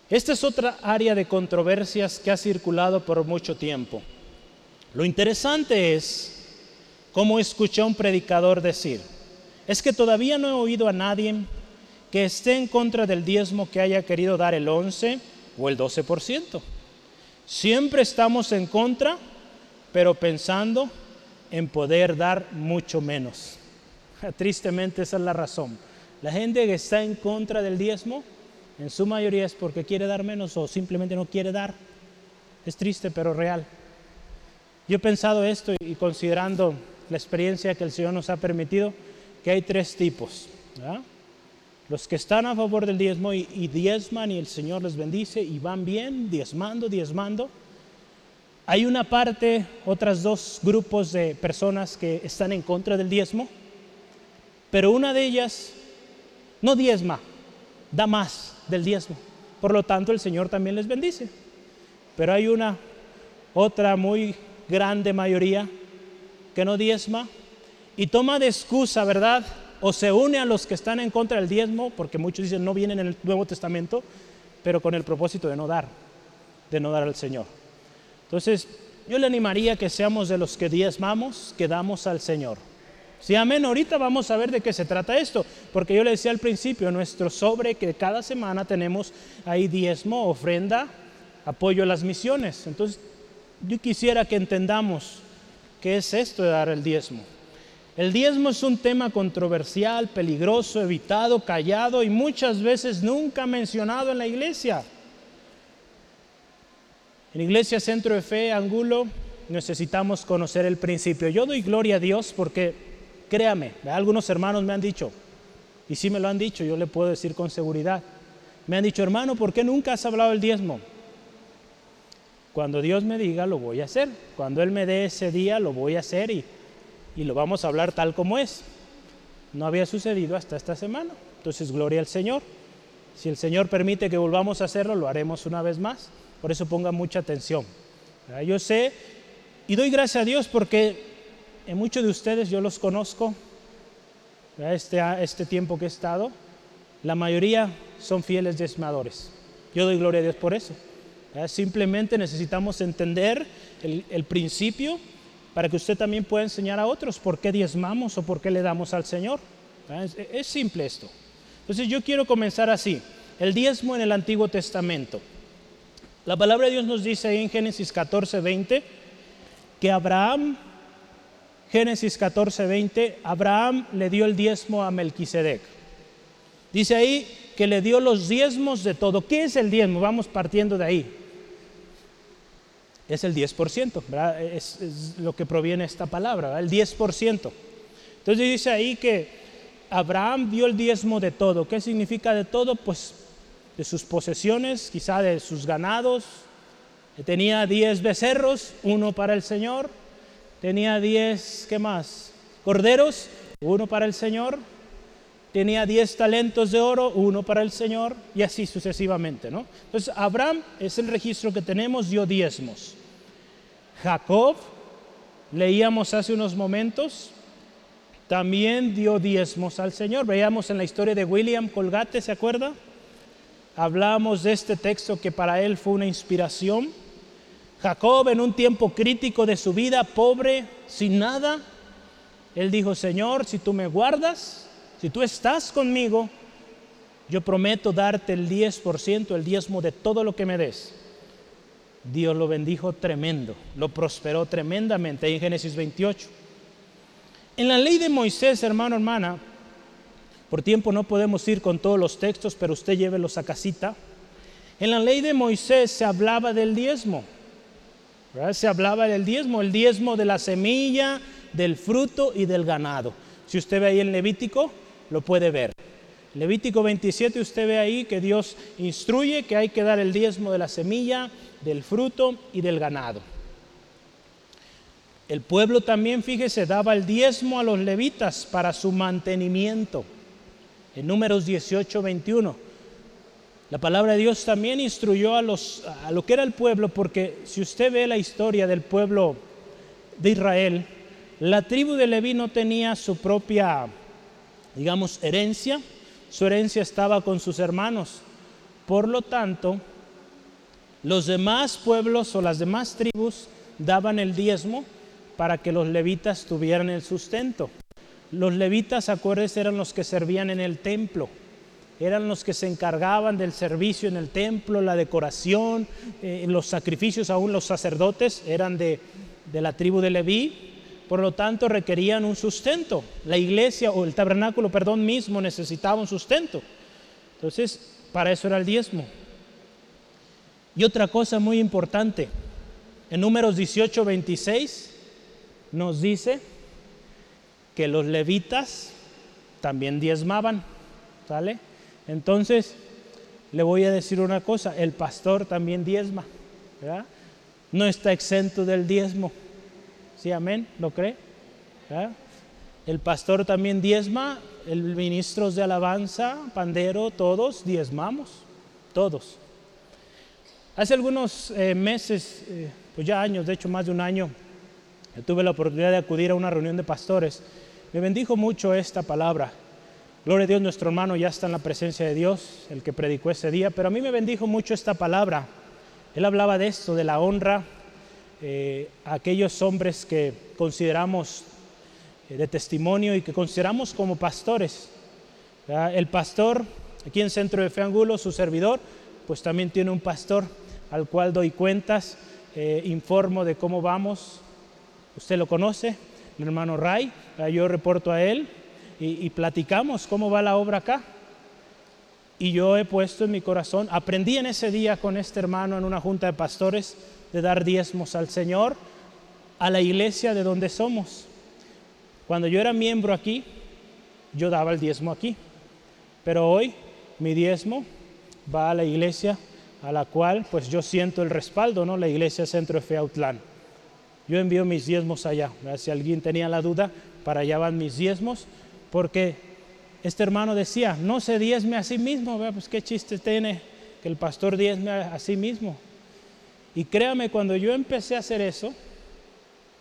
Speaker 1: Esta es otra área de controversias que ha circulado por mucho tiempo. Lo interesante es cómo escuché a un predicador decir, es que todavía no he oído a nadie que esté en contra del diezmo que haya querido dar el 11 o el 12%. Siempre estamos en contra, pero pensando en poder dar mucho menos. Tristemente esa es la razón. La gente que está en contra del diezmo, en su mayoría es porque quiere dar menos o simplemente no quiere dar. Es triste, pero real. Yo he pensado esto y considerando la experiencia que el Señor nos ha permitido, que hay tres tipos. Los que están a favor del diezmo y, diezman y el Señor les bendice y van bien, diezmando, diezmando. Hay una parte, otras dos grupos de personas que están en contra del diezmo, pero una de ellas no diezma, da más del diezmo. Por lo tanto, el Señor también les bendice. Pero hay una otra muy grande mayoría que no diezma y toma de excusa, ¿verdad? O se une a los que están en contra del diezmo, porque muchos dicen no vienen en el Nuevo Testamento, pero con el propósito de no dar, de no dar al Señor. Entonces, yo le animaría que seamos de los que diezmamos, que damos al Señor. Si amén, ahorita vamos a ver de qué se trata esto, porque yo le decía al principio, nuestro sobre que cada semana tenemos ahí diezmo, ofrenda, apoyo a las misiones. Entonces, yo quisiera que entendamos qué es esto de dar el diezmo. El diezmo es un tema controversial, peligroso, evitado, callado y muchas veces nunca mencionado en la iglesia. En Iglesia Centro de Fe, Angulo, necesitamos conocer el principio. Yo doy gloria a Dios porque, créame, algunos hermanos me han dicho, y si me lo han dicho, yo le puedo decir con seguridad, me han dicho, hermano, ¿por qué nunca has hablado del diezmo? Cuando Dios me diga, lo voy a hacer. Cuando Él me dé ese día, lo voy a hacer y, y lo vamos a hablar tal como es. No había sucedido hasta esta semana. Entonces, gloria al Señor. Si el Señor permite que volvamos a hacerlo, lo haremos una vez más. Por eso ponga mucha atención. Yo sé y doy gracias a Dios porque en muchos de ustedes yo los conozco. Este, este tiempo que he estado, la mayoría son fieles diezmadores. Yo doy gloria a Dios por eso. Simplemente necesitamos entender el, principio para que usted también pueda enseñar a otros por qué diezmamos o por qué le damos al Señor. Es, simple esto. Entonces yo quiero comenzar así. El diezmo en el Antiguo Testamento. La palabra de Dios nos dice en Génesis 14, 20 que Abraham Génesis 14, 20, Abraham le dio el diezmo a Melquisedec. Dice ahí que le dio los diezmos de todo. ¿Qué es el diezmo? Vamos partiendo de ahí. Es el 10%, ¿verdad? Es, lo que proviene esta palabra, el 10%. Entonces dice ahí que Abraham dio el diezmo de todo. ¿Qué significa de todo? Pues de sus posesiones, quizá de sus ganados. Tenía 10 becerros, uno para el Señor tenía diez, ¿qué más? Corderos, uno para el Señor. Tenía diez talentos de oro, uno para el Señor, y así sucesivamente, ¿no? Entonces, Abraham es el registro que tenemos, dio diezmos. Jacob, leíamos hace unos momentos, también dio diezmos al Señor. Veíamos en la historia de William Colgate, ¿se acuerda? Hablamos de este texto que para él fue una inspiración Jacob en un tiempo crítico de su vida, pobre, sin nada, él dijo, Señor, si tú me guardas, si tú estás conmigo, yo prometo darte el 10%, el diezmo de todo lo que me des. Dios lo bendijo tremendo, lo prosperó tremendamente en Génesis 28. En la ley de Moisés, hermano, hermana, por tiempo no podemos ir con todos los textos, pero usted llévelos a casita. En la ley de Moisés se hablaba del diezmo. Se hablaba del diezmo, el diezmo de la semilla, del fruto y del ganado. Si usted ve ahí en Levítico, lo puede ver. Levítico 27 usted ve ahí que Dios instruye que hay que dar el diezmo de la semilla, del fruto y del ganado. El pueblo también, fíjese, daba el diezmo a los levitas para su mantenimiento. En números 18, 21. La palabra de Dios también instruyó a, los, a lo que era el pueblo, porque si usted ve la historia del pueblo de Israel, la tribu de Leví no tenía su propia, digamos, herencia, su herencia estaba con sus hermanos. Por lo tanto, los demás pueblos o las demás tribus daban el diezmo para que los levitas tuvieran el sustento. Los levitas, acuérdense, eran los que servían en el templo eran los que se encargaban del servicio en el templo, la decoración, eh, los sacrificios, aún los sacerdotes eran de, de la tribu de Leví, por lo tanto requerían un sustento. La iglesia o el tabernáculo, perdón, mismo necesitaba un sustento. Entonces, para eso era el diezmo. Y otra cosa muy importante, en números 18, 26 nos dice que los levitas también diezmaban, ¿sale? Entonces, le voy a decir una cosa, el pastor también diezma, ¿verdad? No está exento del diezmo. ¿Sí, amén? ¿Lo cree? El pastor también diezma, el ministros de alabanza, pandero, todos diezmamos, todos. Hace algunos eh, meses, eh, pues ya años, de hecho más de un año, tuve la oportunidad de acudir a una reunión de pastores. Me bendijo mucho esta palabra. Gloria a Dios, nuestro hermano ya está en la presencia de Dios, el que predicó ese día, pero a mí me bendijo mucho esta palabra. Él hablaba de esto, de la honra eh, a aquellos hombres que consideramos de testimonio y que consideramos como pastores. El pastor, aquí en Centro de Fe Angulo, su servidor, pues también tiene un pastor al cual doy cuentas, eh, informo de cómo vamos. Usted lo conoce, el hermano Ray, yo reporto a él y, platicamos cómo va la obra acá. Y yo he puesto en mi corazón, aprendí en ese día con este hermano en una junta de pastores de dar diezmos al Señor, a la iglesia de donde somos. Cuando yo era miembro aquí, yo daba el diezmo aquí. Pero hoy mi diezmo va a la iglesia a la cual pues yo siento el respaldo, ¿no? La iglesia Centro de Fe Autlán. Yo envío mis diezmos allá. Si alguien tenía la duda, para allá van mis diezmos porque este hermano decía, no se diezme a sí mismo, pues qué chiste tiene que el pastor diezme a, sí mismo. Y créame, cuando yo empecé a hacer eso,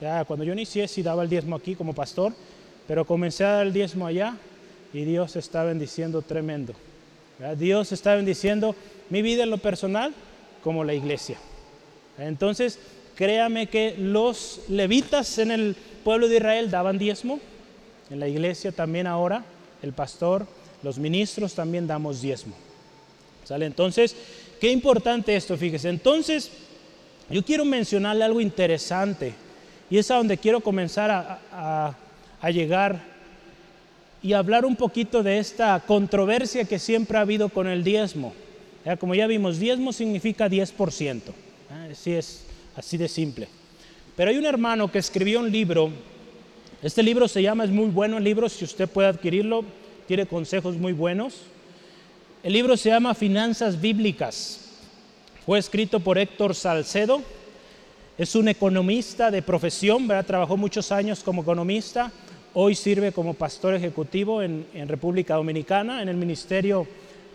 Speaker 1: ya, cuando yo inicié, sí daba el diezmo aquí como pastor, pero comencé a dar el diezmo allá y Dios está bendiciendo tremendo. Dios está bendiciendo mi vida en lo personal como la iglesia. Entonces, créame que los levitas en el pueblo de Israel daban diezmo, en la iglesia también ahora, el pastor, los ministros también damos diezmo. ¿Sale? Entonces, qué importante esto, fíjese. Entonces, yo quiero mencionarle algo interesante. Y es a donde quiero comenzar a, a llegar y hablar un poquito de esta controversia que siempre ha habido con el diezmo. Como ya vimos, diezmo significa 10%. Así es, así de simple. Pero hay un hermano que escribió un libro. Este libro se llama, es muy bueno el libro, si usted puede adquirirlo, tiene consejos muy buenos. El libro se llama Finanzas Bíblicas. Fue escrito por Héctor Salcedo. Es un economista de profesión, ¿verdad? trabajó muchos años como economista. Hoy sirve como pastor ejecutivo en, República Dominicana, en el Ministerio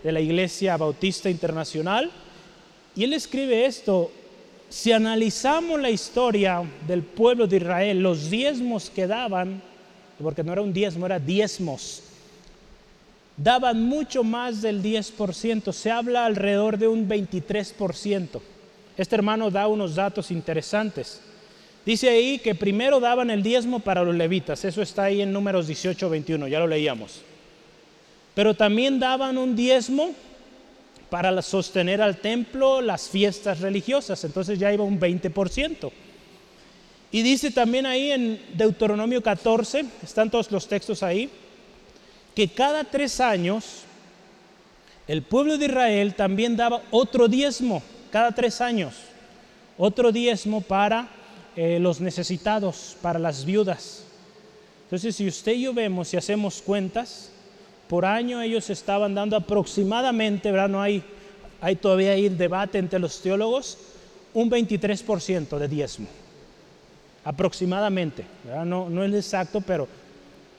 Speaker 1: de la Iglesia Bautista Internacional. Y él escribe esto, si analizamos la historia del pueblo de Israel, los diezmos que daban, porque no era un diezmo, era diezmos, daban mucho más del 10%, se habla alrededor de un 23%. Este hermano da unos datos interesantes. Dice ahí que primero daban el diezmo para los levitas, eso está ahí en números 18, 21, ya lo leíamos. Pero también daban un diezmo para sostener al templo las fiestas religiosas, entonces ya iba un 20%. Y dice también ahí en Deuteronomio 14, están todos los textos ahí, que cada tres años el pueblo de Israel también daba otro diezmo, cada tres años, otro diezmo para eh, los necesitados, para las viudas. Entonces, si usted y yo vemos y hacemos cuentas, por año ellos estaban dando aproximadamente, ¿verdad? No hay, hay todavía ahí debate entre los teólogos, un 23% de diezmo. Aproximadamente, No, no es exacto, pero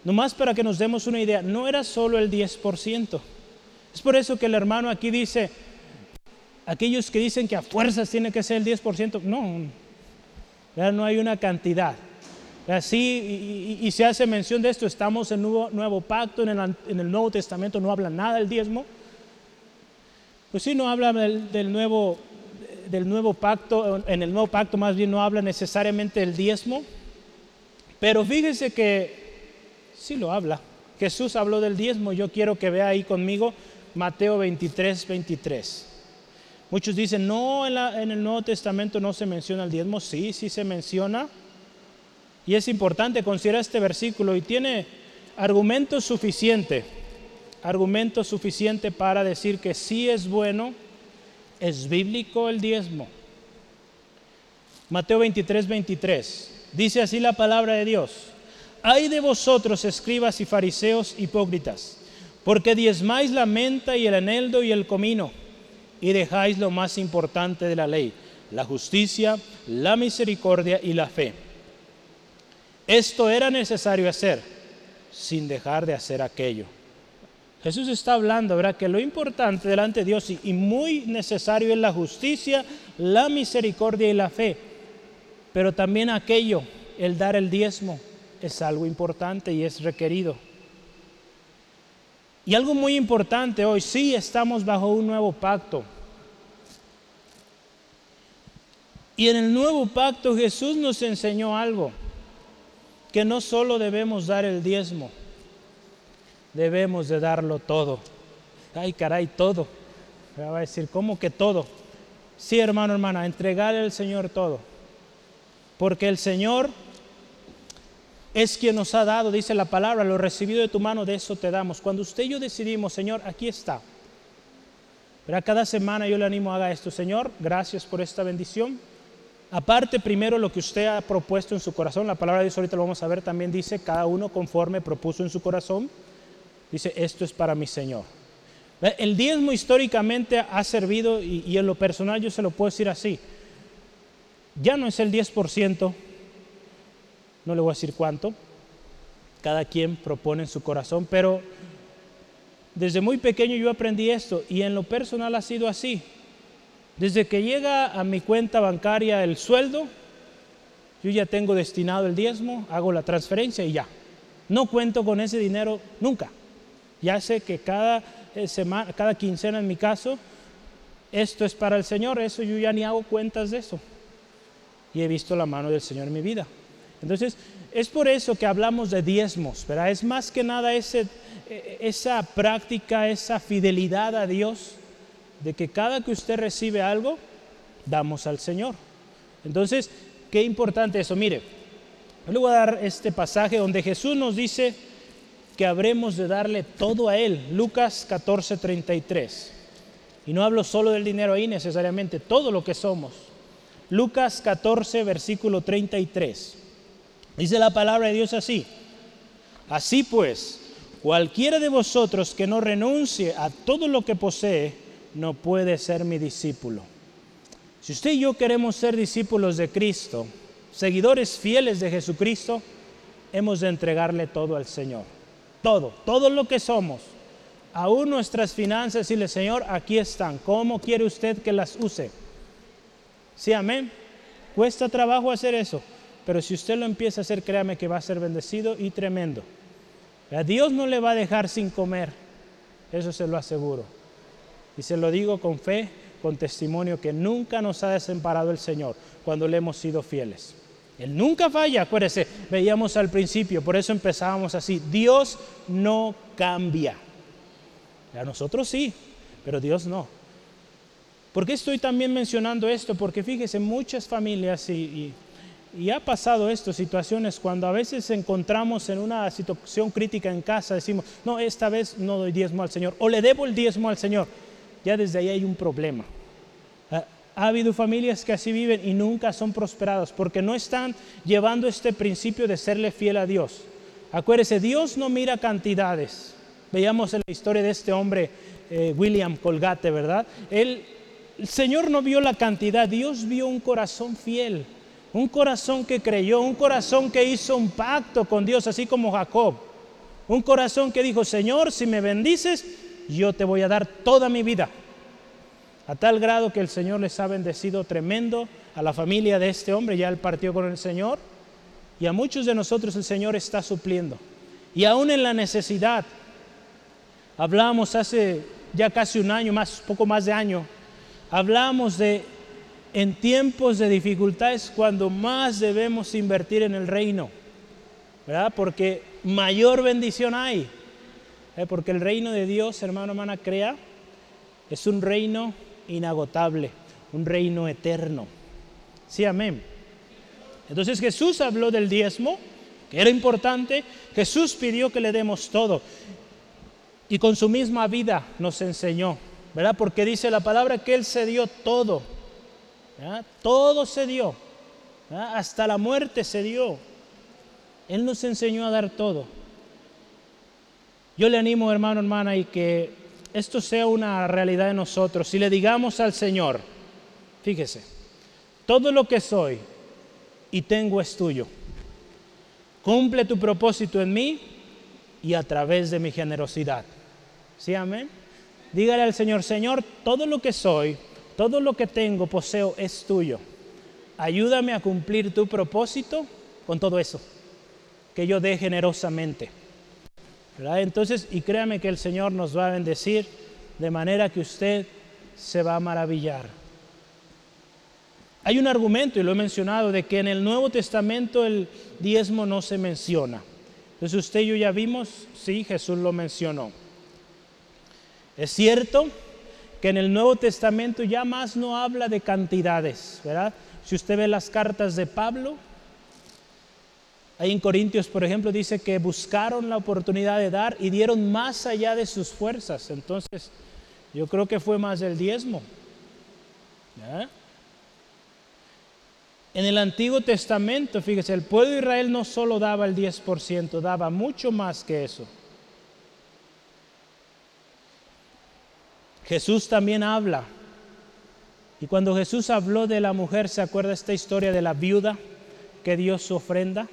Speaker 1: nomás para que nos demos una idea, no era solo el 10%. Es por eso que el hermano aquí dice, aquellos que dicen que a fuerzas tiene que ser el 10%, no, no hay una cantidad. Así, y, se hace mención de esto, estamos en nuevo, nuevo pacto, en el, Nuevo Testamento no habla nada del diezmo. Pues sí, no habla del, nuevo, del nuevo pacto, en el nuevo pacto más bien no habla necesariamente del diezmo, pero fíjese que sí lo habla. Jesús habló del diezmo, yo quiero que vea ahí conmigo Mateo 23, 23. Muchos dicen, no, en, el Nuevo Testamento no se menciona el diezmo, sí, sí se menciona y es importante considerar este versículo y tiene argumento suficiente, argumento suficiente para decir que sí es bueno, es bíblico el diezmo. Mateo 23, 23. Dice así la palabra de Dios. Hay de vosotros, escribas y fariseos hipócritas, porque diezmáis la menta y el eneldo y el comino, y dejáis lo más importante de la ley, la justicia, la misericordia y la fe. Esto era necesario hacer sin dejar de hacer aquello. Jesús está hablando, ¿verdad? Que lo importante delante de Dios y, muy necesario es la justicia, la misericordia y la fe. Pero también aquello, el dar el diezmo, es algo importante y es requerido. Y algo muy importante hoy, sí estamos bajo un nuevo pacto. Y en el nuevo pacto Jesús nos enseñó algo que no solo debemos dar el diezmo, debemos de darlo todo. Ay, caray, todo. va a decir, ¿cómo que todo? Sí, hermano, hermana, entregarle al Señor todo. Porque el Señor es quien nos ha dado, dice la palabra, lo recibido de tu mano, de eso te damos. Cuando usted y yo decidimos, Señor, aquí está. Pero cada semana yo le animo a haga esto, Señor, gracias por esta bendición Aparte, primero lo que usted ha propuesto en su corazón, la palabra de Dios ahorita lo vamos a ver, también dice, cada uno conforme propuso en su corazón, dice, esto es para mi Señor. El diezmo históricamente ha servido, y, en lo personal yo se lo puedo decir así, ya no es el 10%, no le voy a decir cuánto, cada quien propone en su corazón, pero desde muy pequeño yo aprendí esto y en lo personal ha sido así. Desde que llega a mi cuenta bancaria el sueldo, yo ya tengo destinado el diezmo, hago la transferencia y ya. No cuento con ese dinero nunca. Ya sé que cada eh, semana, cada quincena en mi caso, esto es para el Señor, eso yo ya ni hago cuentas de eso. Y he visto la mano del Señor en mi vida. Entonces, es por eso que hablamos de diezmos, ¿verdad? Es más que nada ese, e, esa práctica, esa fidelidad a Dios de que cada que usted recibe algo, damos al Señor. Entonces, qué importante eso. Mire, Yo le voy a dar este pasaje donde Jesús nos dice que habremos de darle todo a Él. Lucas 14, 33. Y no hablo solo del dinero ahí necesariamente, todo lo que somos. Lucas 14, versículo 33. Dice la palabra de Dios así. Así pues, cualquiera de vosotros que no renuncie a todo lo que posee, no puede ser mi discípulo. Si usted y yo queremos ser discípulos de Cristo, seguidores fieles de Jesucristo, hemos de entregarle todo al Señor. Todo, todo lo que somos. Aún nuestras finanzas, decirle, Señor, aquí están. ¿Cómo quiere usted que las use? Sí, amén. Cuesta trabajo hacer eso, pero si usted lo empieza a hacer, créame que va a ser bendecido y tremendo. A Dios no le va a dejar sin comer, eso se lo aseguro. Y se lo digo con fe, con testimonio, que nunca nos ha desamparado el Señor cuando le hemos sido fieles. Él nunca falla, acuérdese, veíamos al principio, por eso empezábamos así. Dios no cambia. A nosotros sí, pero Dios no. ¿Por qué estoy también mencionando esto? Porque fíjese, muchas familias y, y, ha pasado esto, situaciones cuando a veces encontramos en una situación crítica en casa, decimos, no, esta vez no doy diezmo al Señor, o le debo el diezmo al Señor. Ya desde ahí hay un problema. Ha habido familias que así viven y nunca son prosperadas porque no están llevando este principio de serle fiel a Dios. Acuérdese, Dios no mira cantidades. Veíamos en la historia de este hombre, eh, William Colgate, ¿verdad? el Señor no vio la cantidad, Dios vio un corazón fiel, un corazón que creyó, un corazón que hizo un pacto con Dios, así como Jacob. Un corazón que dijo, Señor, si me bendices, yo te voy a dar toda mi vida a tal grado que el Señor les ha bendecido tremendo a la familia de este hombre, ya él partió con el Señor, y a muchos de nosotros el Señor está supliendo. Y aún en la necesidad, hablamos hace ya casi un año, más, poco más de año, hablamos de en tiempos de dificultades cuando más debemos invertir en el reino, ¿verdad? Porque mayor bendición hay, ¿eh? porque el reino de Dios, hermano, hermana, crea, es un reino inagotable, un reino eterno. Sí, amén. Entonces Jesús habló del diezmo, que era importante. Jesús pidió que le demos todo. Y con su misma vida nos enseñó, ¿verdad? Porque dice la palabra que Él se dio todo. Todo se dio. Hasta la muerte se dio. Él nos enseñó a dar todo. Yo le animo, hermano, hermana, y que esto sea una realidad de nosotros, si le digamos al Señor, fíjese, todo lo que soy y tengo es tuyo. Cumple tu propósito en mí y a través de mi generosidad. ¿Sí, amén? Dígale al Señor, Señor, todo lo que soy, todo lo que tengo, poseo, es tuyo. Ayúdame a cumplir tu propósito con todo eso, que yo dé generosamente. Entonces, y créame que el Señor nos va a bendecir de manera que usted se va a maravillar. Hay un argumento, y lo he mencionado, de que en el Nuevo Testamento el diezmo no se menciona. Entonces usted y yo ya vimos, sí, Jesús lo mencionó. Es cierto que en el Nuevo Testamento ya más no habla de cantidades, ¿verdad? Si usted ve las cartas de Pablo, Ahí en Corintios, por ejemplo, dice que buscaron la oportunidad de dar y dieron más allá de sus fuerzas. Entonces, yo creo que fue más del diezmo. En el Antiguo Testamento, fíjese, el pueblo de Israel no solo daba el 10%, daba mucho más que eso. Jesús también habla. Y cuando Jesús habló de la mujer, ¿se acuerda esta historia de la viuda que dio su ofrenda?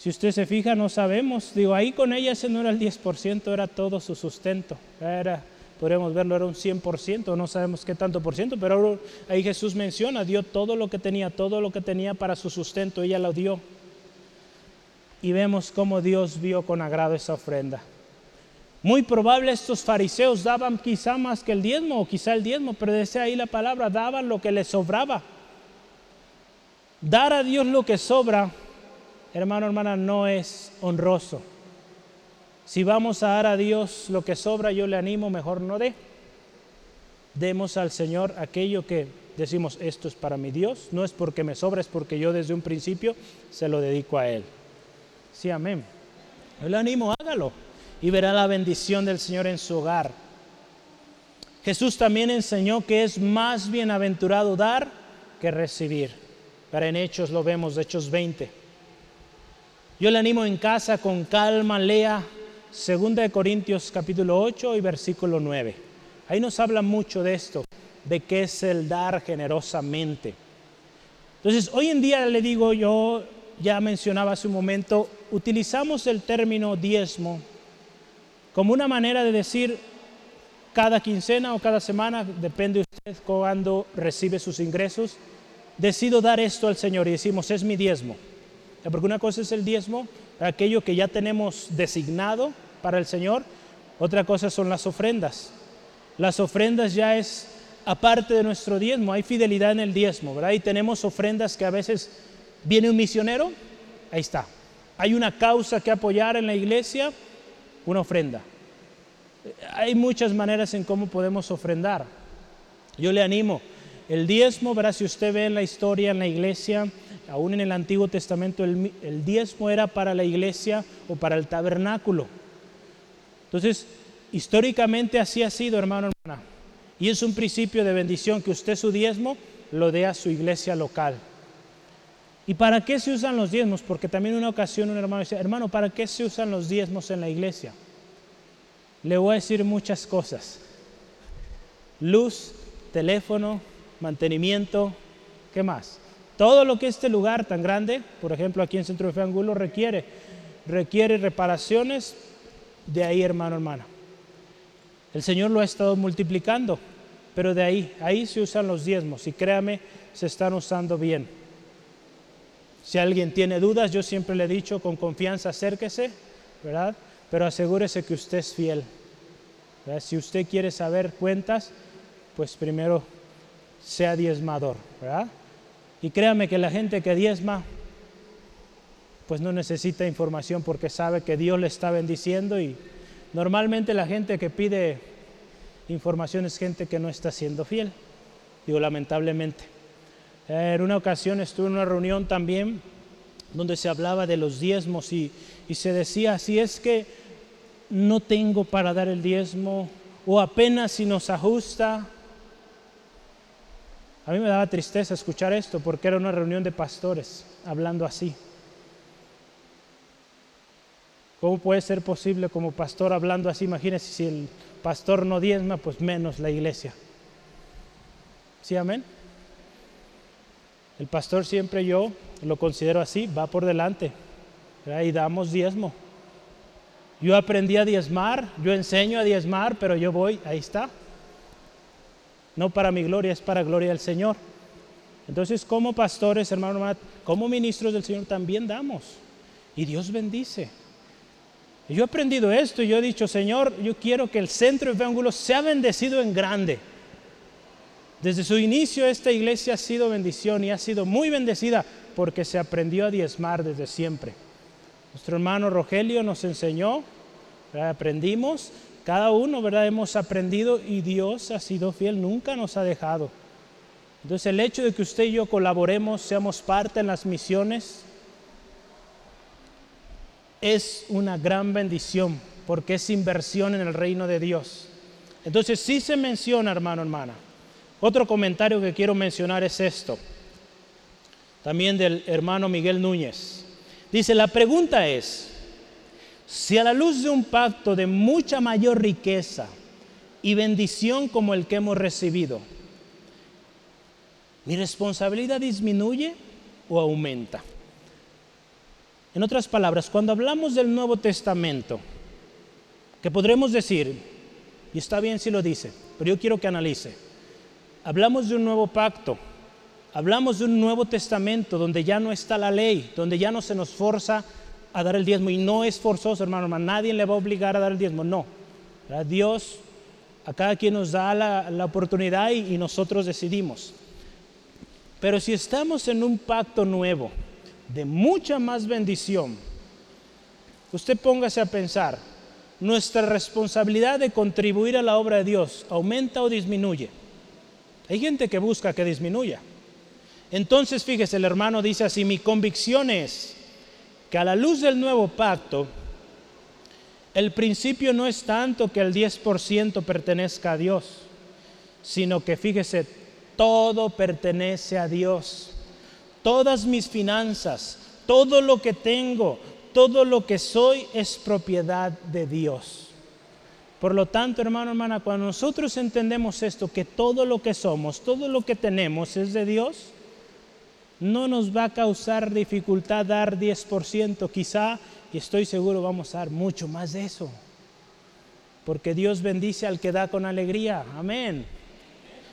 Speaker 1: Si usted se fija, no sabemos. Digo, ahí con ella ese no era el 10%, era todo su sustento. Era, podríamos verlo, era un 100%, no sabemos qué tanto por ciento, pero ahí Jesús menciona, dio todo lo que tenía, todo lo que tenía para su sustento, ella lo dio. Y vemos cómo Dios vio con agrado esa ofrenda. Muy probable estos fariseos daban quizá más que el diezmo, o quizá el diezmo, pero desde ahí la palabra, daban lo que les sobraba. Dar a Dios lo que sobra hermano, hermana, no es honroso. Si vamos a dar a Dios lo que sobra, yo le animo, mejor no dé. Demos al Señor aquello que decimos, esto es para mi Dios, no es porque me sobra, es porque yo desde un principio se lo dedico a Él. Sí, amén. Yo le animo, hágalo y verá la bendición del Señor en su hogar. Jesús también enseñó que es más bienaventurado dar que recibir. Pero en Hechos lo vemos, Hechos 20. Yo le animo en casa con calma, lea 2 Corintios capítulo 8 y versículo 9. Ahí nos habla mucho de esto, de qué es el dar generosamente. Entonces, hoy en día le digo yo, ya mencionaba hace un momento, utilizamos el término diezmo como una manera de decir cada quincena o cada semana, depende usted cuando recibe sus ingresos, decido dar esto al Señor y decimos, es mi diezmo. Porque una cosa es el diezmo, aquello que ya tenemos designado para el Señor, otra cosa son las ofrendas. Las ofrendas ya es aparte de nuestro diezmo, hay fidelidad en el diezmo, ¿verdad? Y tenemos ofrendas que a veces viene un misionero, ahí está. Hay una causa que apoyar en la iglesia, una ofrenda. Hay muchas maneras en cómo podemos ofrendar. Yo le animo. El diezmo, verá, si usted ve en la historia, en la iglesia, aún en el Antiguo Testamento, el, diezmo era para la iglesia o para el tabernáculo. Entonces, históricamente así ha sido, hermano, hermana. Y es un principio de bendición que usted su diezmo lo dé a su iglesia local. ¿Y para qué se usan los diezmos? Porque también una ocasión un hermano dice, hermano, ¿para qué se usan los diezmos en la iglesia? Le voy a decir muchas cosas. Luz, teléfono, mantenimiento, ¿qué más? Todo lo que este lugar tan grande, por ejemplo aquí en Centro de Fe Angulo, requiere, requiere reparaciones, de ahí hermano, hermana. El Señor lo ha estado multiplicando, pero de ahí, ahí se usan los diezmos y créame, se están usando bien. Si alguien tiene dudas, yo siempre le he dicho con confianza, acérquese, ¿verdad? Pero asegúrese que usted es fiel. Si usted quiere saber cuentas, pues primero sea diezmador, ¿verdad? Y créame que la gente que diezma, pues no necesita información porque sabe que Dios le está bendiciendo y normalmente la gente que pide información es gente que no está siendo fiel, digo lamentablemente. En una ocasión estuve en una reunión también donde se hablaba de los diezmos y, y se decía, si es que no tengo para dar el diezmo o apenas si nos ajusta, a mí me daba tristeza escuchar esto porque era una reunión de pastores hablando así. ¿Cómo puede ser posible como pastor hablando así? Imagínense si el pastor no diezma, pues menos la iglesia. ¿Sí, amén? El pastor siempre yo lo considero así, va por delante y damos diezmo. Yo aprendí a diezmar, yo enseño a diezmar, pero yo voy, ahí está no para mi gloria, es para gloria del Señor. Entonces, como pastores, hermano, como ministros del Señor, también damos. Y Dios bendice. yo he aprendido esto y yo he dicho, Señor, yo quiero que el centro de sea bendecido en grande. Desde su inicio esta iglesia ha sido bendición y ha sido muy bendecida porque se aprendió a diezmar desde siempre. Nuestro hermano Rogelio nos enseñó, aprendimos cada uno, ¿verdad? Hemos aprendido y Dios ha sido fiel, nunca nos ha dejado. Entonces el hecho de que usted y yo colaboremos, seamos parte en las misiones, es una gran bendición porque es inversión en el reino de Dios. Entonces sí se menciona, hermano, hermana. Otro comentario que quiero mencionar es esto, también del hermano Miguel Núñez. Dice, la pregunta es, si a la luz de un pacto de mucha mayor riqueza y bendición como el que hemos recibido, mi responsabilidad disminuye o aumenta. En otras palabras, cuando hablamos del Nuevo Testamento, que podremos decir, y está bien si lo dice, pero yo quiero que analice, hablamos de un nuevo pacto, hablamos de un Nuevo Testamento donde ya no está la ley, donde ya no se nos forza a dar el diezmo y no es forzoso, hermano, hermano. Nadie le va a obligar a dar el diezmo, no. Dios a cada quien nos da la, oportunidad y, y nosotros decidimos. Pero si estamos en un pacto nuevo de mucha más bendición, usted póngase a pensar, ¿nuestra responsabilidad de contribuir a la obra de Dios aumenta o disminuye? Hay gente que busca que disminuya. Entonces, fíjese, el hermano dice así, mi convicción es que a la luz del nuevo pacto, el principio no es tanto que el 10% pertenezca a Dios, sino que fíjese, todo pertenece a Dios. Todas mis finanzas, todo lo que tengo, todo lo que soy es propiedad de Dios. Por lo tanto, hermano, hermana, cuando nosotros entendemos esto, que todo lo que somos, todo lo que tenemos es de Dios, no nos va a causar dificultad dar 10%, quizá, y estoy seguro vamos a dar mucho más de eso. Porque Dios bendice al que da con alegría. Amén.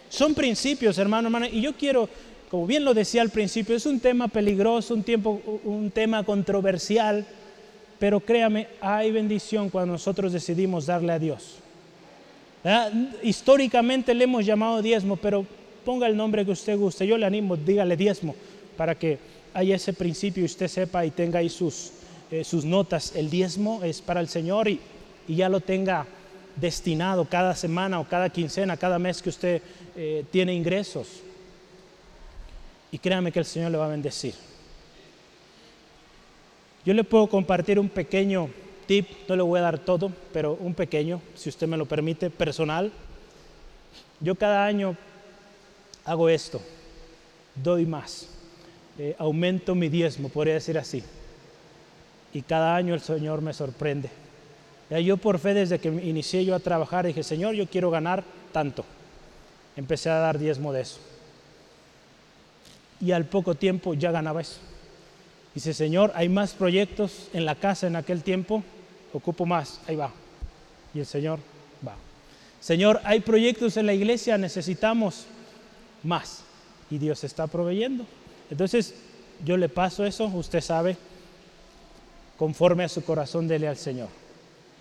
Speaker 1: Son principios, hermano, hermana, y yo quiero, como bien lo decía al principio, es un tema peligroso, un, tiempo, un tema controversial, pero créame, hay bendición cuando nosotros decidimos darle a Dios. Históricamente le hemos llamado diezmo, pero ponga el nombre que usted guste. Yo le animo, dígale diezmo, para que haya ese principio y usted sepa y tenga ahí sus, eh, sus notas. El diezmo es para el Señor y, y, ya lo tenga destinado cada semana o cada quincena, cada mes que usted eh, tiene ingresos. Y créame que el Señor le va a bendecir. Yo le puedo compartir un pequeño tip, no le voy a dar todo, pero un pequeño, si usted me lo permite, personal. Yo cada año hago esto, doy más. Eh, aumento mi diezmo, podría decir así. Y cada año el Señor me sorprende. yo por fe desde que inicié yo a trabajar dije, Señor, yo quiero ganar tanto. Empecé a dar diezmo de eso. Y al poco tiempo ya ganaba eso. Dice, Señor, hay más proyectos en la casa en aquel tiempo, ocupo más, ahí va. Y el Señor va. Señor, hay proyectos en la iglesia, necesitamos más. Y Dios está proveyendo. Entonces, yo le paso eso, usted sabe, conforme a su corazón, dele al Señor.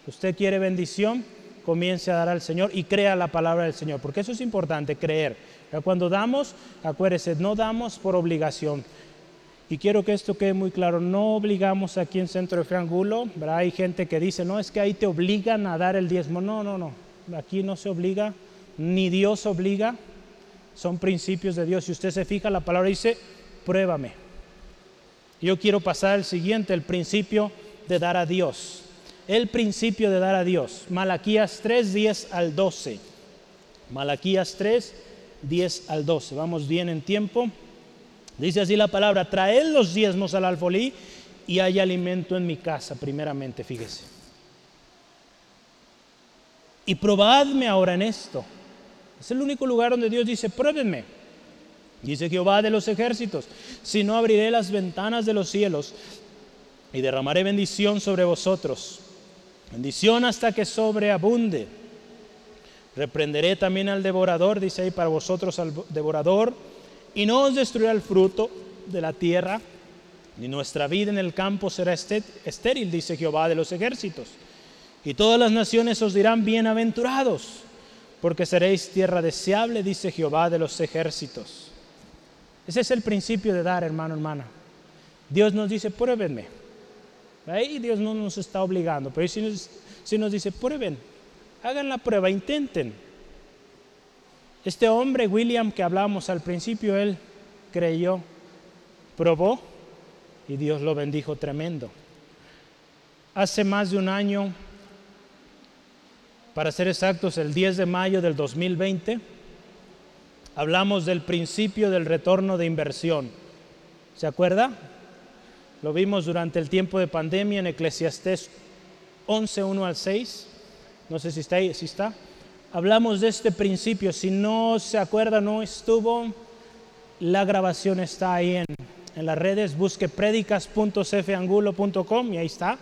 Speaker 1: Usted quiere bendición, comience a dar al Señor y crea la palabra del Señor, porque eso es importante, creer. Cuando damos, acuérdese, no damos por obligación. Y quiero que esto quede muy claro, no obligamos aquí en Centro de Triángulo, hay gente que dice, no, es que ahí te obligan a dar el diezmo. No, no, no, aquí no se obliga, ni Dios obliga, son principios de Dios. Si usted se fija, la palabra dice, pruébame. Yo quiero pasar al siguiente, el principio de dar a Dios. El principio de dar a Dios. Malaquías 3, 10 al 12. Malaquías 3, 10 al 12. Vamos bien en tiempo. Dice así la palabra, traed los diezmos al alfolí y hay alimento en mi casa, primeramente, fíjese. Y probadme ahora en esto. Es el único lugar donde Dios dice, pruébenme. Dice Jehová de los ejércitos, si no abriré las ventanas de los cielos y derramaré bendición sobre vosotros, bendición hasta que sobreabunde. Reprenderé también al devorador, dice ahí para vosotros al devorador, y no os destruirá el fruto de la tierra, ni nuestra vida en el campo será estéril, dice Jehová de los ejércitos. Y todas las naciones os dirán bienaventurados, porque seréis tierra deseable, dice Jehová de los ejércitos. Ese es el principio de dar, hermano, hermana. Dios nos dice, pruébenme. Ahí Dios no nos está obligando, pero si nos, dice, prueben, hagan la prueba, intenten. Este hombre, William, que hablamos al principio, él creyó, probó y Dios lo bendijo tremendo. Hace más de un año, para ser exactos, el 10 de mayo del 2020, hablamos del principio del retorno de inversión. ¿Se acuerda? Lo vimos durante el tiempo de pandemia en Eclesiastés 11, 1 al 6. No sé si está ahí, si está. Hablamos de este principio. Si no se acuerda, no estuvo, la grabación está ahí en, en las redes. Busque predicas.cfangulo.com y ahí está.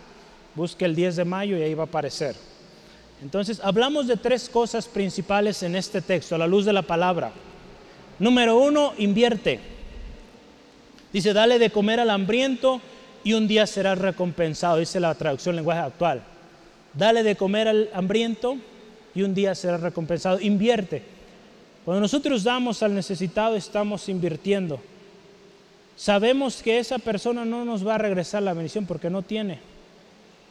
Speaker 1: Busque el 10 de mayo y ahí va a aparecer. Entonces, hablamos de tres cosas principales en este texto, a la luz de la palabra. Número uno, invierte. Dice, dale de comer al hambriento y un día serás recompensado. Dice la traducción lenguaje actual. Dale de comer al hambriento y un día serás recompensado. Invierte. Cuando nosotros damos al necesitado, estamos invirtiendo. Sabemos que esa persona no nos va a regresar la bendición porque no tiene.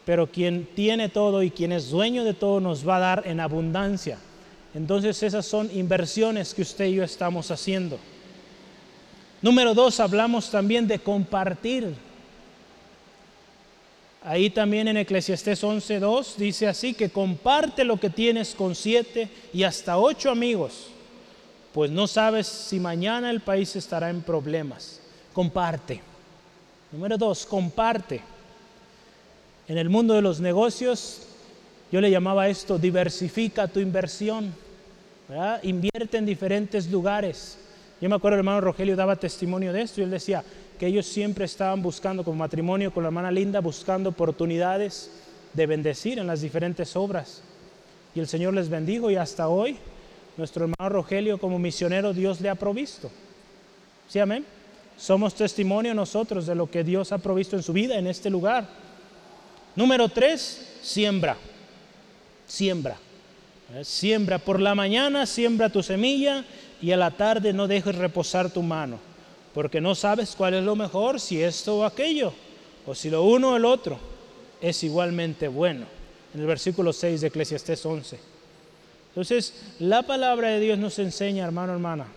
Speaker 1: Pero quien tiene todo y quien es dueño de todo nos va a dar en abundancia. Entonces esas son inversiones que usted y yo estamos haciendo. Número dos, hablamos también de compartir. Ahí también en Eclesiastés 11.2 dice así que comparte lo que tienes con siete y hasta ocho amigos, pues no sabes si mañana el país estará en problemas. Comparte. Número dos, comparte. En el mundo de los negocios, yo le llamaba esto, diversifica tu inversión. Invierte en diferentes lugares. Yo me acuerdo el hermano Rogelio daba testimonio de esto y él decía que ellos siempre estaban buscando como matrimonio con la hermana Linda, buscando oportunidades de bendecir en las diferentes obras. Y el Señor les bendijo y hasta hoy nuestro hermano Rogelio como misionero Dios le ha provisto. ¿Sí, amén? Somos testimonio nosotros de lo que Dios ha provisto en su vida en este lugar. Número tres, siembra. Siembra. Eh, siembra por la mañana, siembra tu semilla y a la tarde no dejes reposar tu mano, porque no sabes cuál es lo mejor, si esto o aquello, o si lo uno o el otro es igualmente bueno. En el versículo 6 de Eclesiastés 11. Entonces, la palabra de Dios nos enseña, hermano, hermana,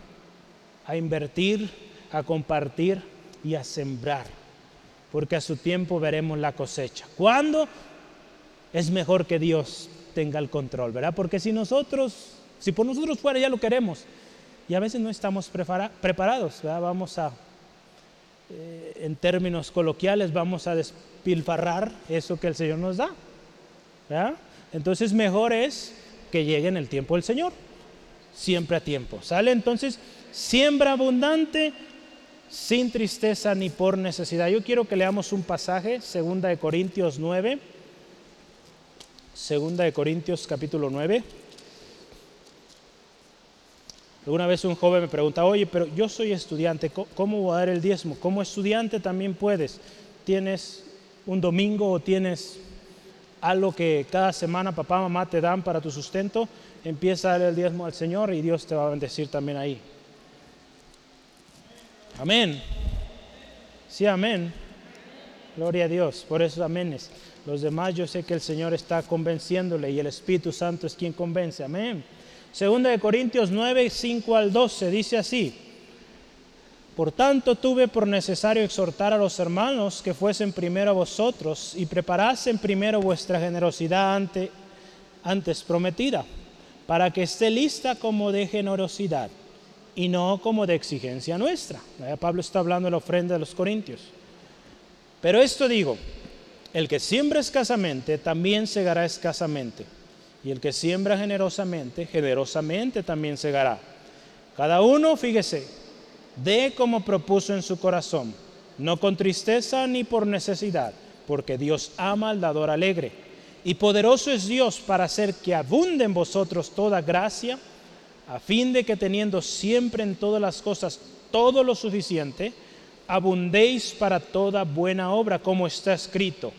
Speaker 1: a invertir a compartir y a sembrar, porque a su tiempo veremos la cosecha. ¿Cuándo? Es mejor que Dios tenga el control, ¿verdad? Porque si nosotros, si por nosotros fuera ya lo queremos, y a veces no estamos preparados, ¿verdad? Vamos a, eh, en términos coloquiales, vamos a despilfarrar eso que el Señor nos da, ¿verdad? Entonces mejor es que llegue en el tiempo del Señor, siempre a tiempo, ¿sale? Entonces, siembra abundante, sin tristeza ni por necesidad. Yo quiero que leamos un pasaje, segunda de Corintios 9, segunda de Corintios capítulo 9. Alguna vez un joven me pregunta, oye, pero yo soy estudiante, ¿cómo voy a dar el diezmo? Como estudiante también puedes. Tienes un domingo o tienes algo que cada semana papá, mamá te dan para tu sustento, empieza a dar el diezmo al Señor y Dios te va a bendecir también ahí. Amén. Sí, amén. Gloria a Dios. Por eso aménes. Los demás yo sé que el Señor está convenciéndole y el Espíritu Santo es quien convence. Amén. Segunda de Corintios 9, 5 al 12 dice así. Por tanto tuve por necesario exhortar a los hermanos que fuesen primero a vosotros y preparasen primero vuestra generosidad ante, antes prometida, para que esté lista como de generosidad y no como de exigencia nuestra. Pablo está hablando de la ofrenda de los corintios. Pero esto digo, el que siembra escasamente también segará escasamente, y el que siembra generosamente, generosamente también segará. Cada uno, fíjese, dé como propuso en su corazón, no con tristeza ni por necesidad, porque Dios ama al dador alegre. Y poderoso es Dios para hacer que abunde en vosotros toda gracia, a fin de que teniendo siempre en todas las cosas todo lo suficiente, abundéis para toda buena obra, como está escrito.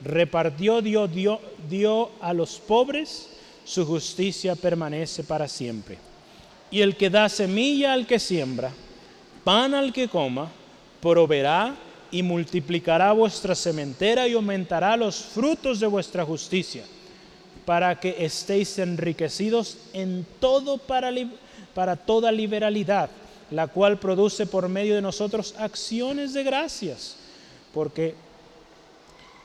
Speaker 1: Repartió, dio, dio, dio a los pobres, su justicia permanece para siempre. Y el que da semilla al que siembra, pan al que coma, proveerá y multiplicará vuestra sementera y aumentará los frutos de vuestra justicia para que estéis enriquecidos en todo para, para toda liberalidad, la cual produce por medio de nosotros acciones de gracias, porque